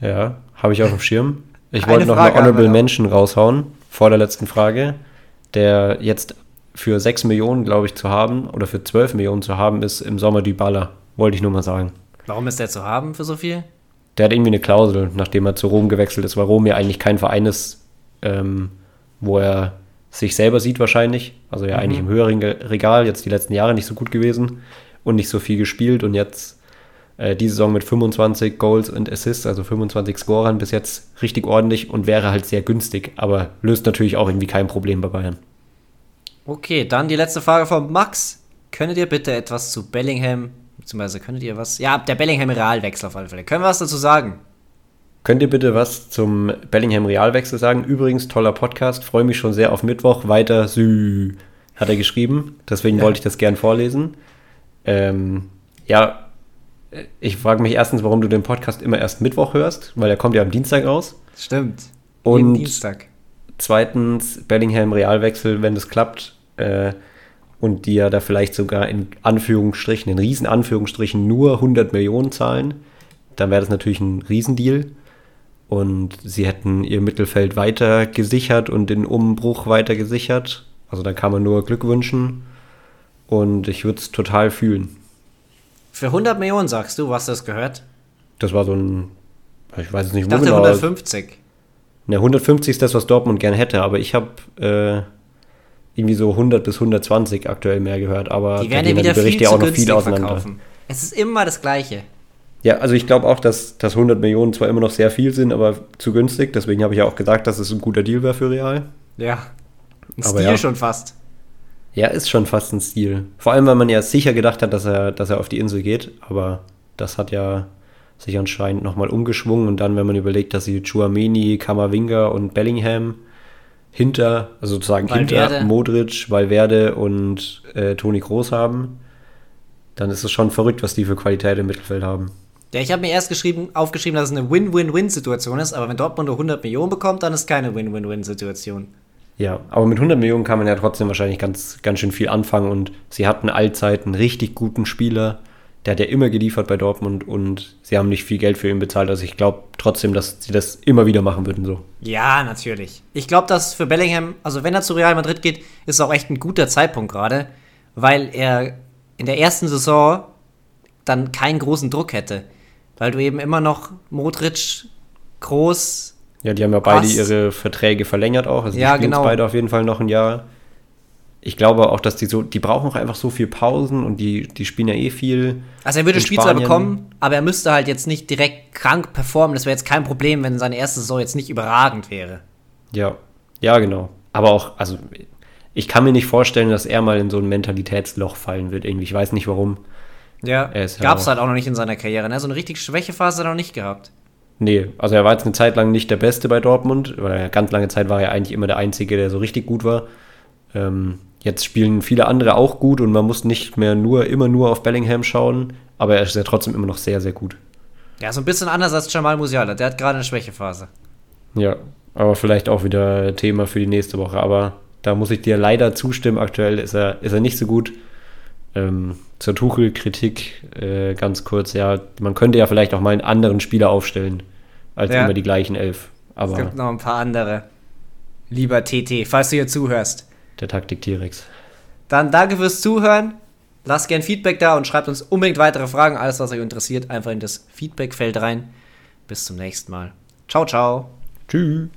Ja, habe ich auf dem Schirm. Ich wollte noch eine Honorable. Mention raushauen, vor der letzten Frage, der jetzt für 6 Millionen, glaube ich, zu haben, oder für 12 Millionen zu haben, ist im Sommer Dybala. Wollte ich nur mal sagen. Warum ist der zu haben für so viel? Der hat irgendwie eine Klausel, nachdem er zu Rom gewechselt ist, weil Rom ja eigentlich kein Verein ist, ähm, wo er sich selber sieht wahrscheinlich. Also ja eigentlich im höheren Regal, jetzt die letzten Jahre nicht so gut gewesen und nicht so viel gespielt und jetzt äh, die Saison mit 25 Goals und Assists, also 25 Scorern bis jetzt richtig ordentlich und wäre halt sehr günstig, aber löst natürlich auch irgendwie kein Problem bei Bayern. Okay, dann die letzte Frage von Max. Könntet ihr bitte etwas zu Bellingham, beziehungsweise könntet ihr was? Ja, der Bellingham Realwechsel auf alle Fälle. Können wir was dazu sagen? Könnt ihr bitte was zum Bellingham Realwechsel sagen? Übrigens, toller Podcast, freue mich schon sehr auf Mittwoch. Weiter Sü, hat er geschrieben. Deswegen Ja. wollte ich das gern vorlesen. Ähm, ja, ich frage mich erstens, warum du den Podcast immer erst Mittwoch hörst, weil er kommt ja am Dienstag raus. Stimmt. Und- Jeden Dienstag. Zweitens, Bellingham Realwechsel, wenn das klappt. Äh, und die ja da vielleicht sogar in Anführungsstrichen, in riesen Anführungsstrichen nur 100 Millionen zahlen, dann wäre das natürlich ein Riesendeal. Und sie hätten ihr Mittelfeld weiter gesichert und den Umbruch weiter gesichert. Also da kann man nur Glück wünschen. Und ich würde es total fühlen. Für 100 Millionen sagst du, was das gehört? Das war so ein Ich weiß es nicht, Ich dachte genau. 150. Ne, 150 ist das, was Dortmund gern hätte, aber ich habe äh, irgendwie so 100 bis 120 aktuell mehr gehört. Aber Die werden ja wieder viel Berichte zu auch noch viel auseinander. verkaufen. Es ist immer das Gleiche. Ja, also ich glaube auch, dass, dass 100 Millionen zwar immer noch sehr viel sind, aber zu günstig. Deswegen habe ich ja auch gesagt, dass es ein guter Deal wäre für Real. Ja. Ein Aber Stil ja. schon fast. Ja, ist schon fast ein Stil. Vor allem, weil man ja sicher gedacht hat, dass er, dass er auf die Insel geht. Aber das hat ja sich anscheinend nochmal umgeschwungen. Und dann, wenn man überlegt, dass sie Chuameni, Kamavinga und Bellingham hinter, also sozusagen Valverde. hinter Modric, Valverde und äh, Toni Kroos haben, dann ist es schon verrückt, was die für Qualität im Mittelfeld haben. Ja, ich habe mir erst geschrieben, aufgeschrieben, dass es eine Win-Win-Win-Situation ist, aber wenn Dortmund nur 100 Millionen bekommt, dann ist keine Win-Win-Win-Situation. Ja, aber mit 100 Millionen kann man ja trotzdem wahrscheinlich ganz, ganz schön viel anfangen und sie hatten allzeit einen richtig guten Spieler, der hat ja immer geliefert bei Dortmund und sie haben nicht viel Geld für ihn bezahlt. Also ich glaube trotzdem, dass sie das immer wieder machen würden so. Ja, natürlich. Ich glaube, dass für Bellingham, also wenn er zu Real Madrid geht, ist es auch echt ein guter Zeitpunkt gerade, weil er in der ersten Saison dann keinen großen Druck hätte. Weil du eben immer noch Modric, Groß, Ja, die haben ja beide Krass. ihre Verträge verlängert auch. Also Ja, die spielen genau. beide auf jeden Fall noch ein Jahr. Ich glaube auch, dass die so, die brauchen auch einfach so viel Pausen und die, die spielen ja eh viel. Also er würde Spielzeit bekommen, aber er müsste halt jetzt nicht direkt krank performen. Das wäre jetzt kein Problem, wenn seine erste Saison jetzt nicht überragend wäre. Ja, ja, genau. Aber auch, also ich kann mir nicht vorstellen, dass er mal in so ein Mentalitätsloch fallen wird. Irgendwie. Ich weiß nicht warum. Ja, Er gab es halt auch noch nicht in seiner Karriere. Ne? So eine richtig Schwächephase hat er noch nicht gehabt. Nee, also er war jetzt eine Zeit lang nicht der Beste bei Dortmund, weil ganz lange Zeit war er eigentlich immer der Einzige, der so richtig gut war. Ähm, jetzt spielen viele andere auch gut und man muss nicht mehr nur immer nur auf Bellingham schauen, aber er ist ja trotzdem immer noch sehr, sehr gut. Ja, so ein bisschen anders als Jamal Musiala. Der hat gerade eine Schwächephase. Ja, aber vielleicht auch wieder Thema für die nächste Woche. Aber da muss ich dir leider zustimmen. Aktuell ist er, ist er nicht so gut. Ähm, zur Tuchel-Kritik äh, ganz kurz. Ja, man könnte ja vielleicht auch mal einen anderen Spieler aufstellen als Ja. immer die gleichen elf. Es Aber gibt noch ein paar andere. Lieber TT, falls du hier zuhörst. Der Taktik T-Rex. Dann danke fürs Zuhören. Lasst gern Feedback da und schreibt uns unbedingt weitere Fragen. Alles, was euch interessiert, einfach in das Feedbackfeld rein. Bis zum nächsten Mal. Ciao, ciao. Tschüss.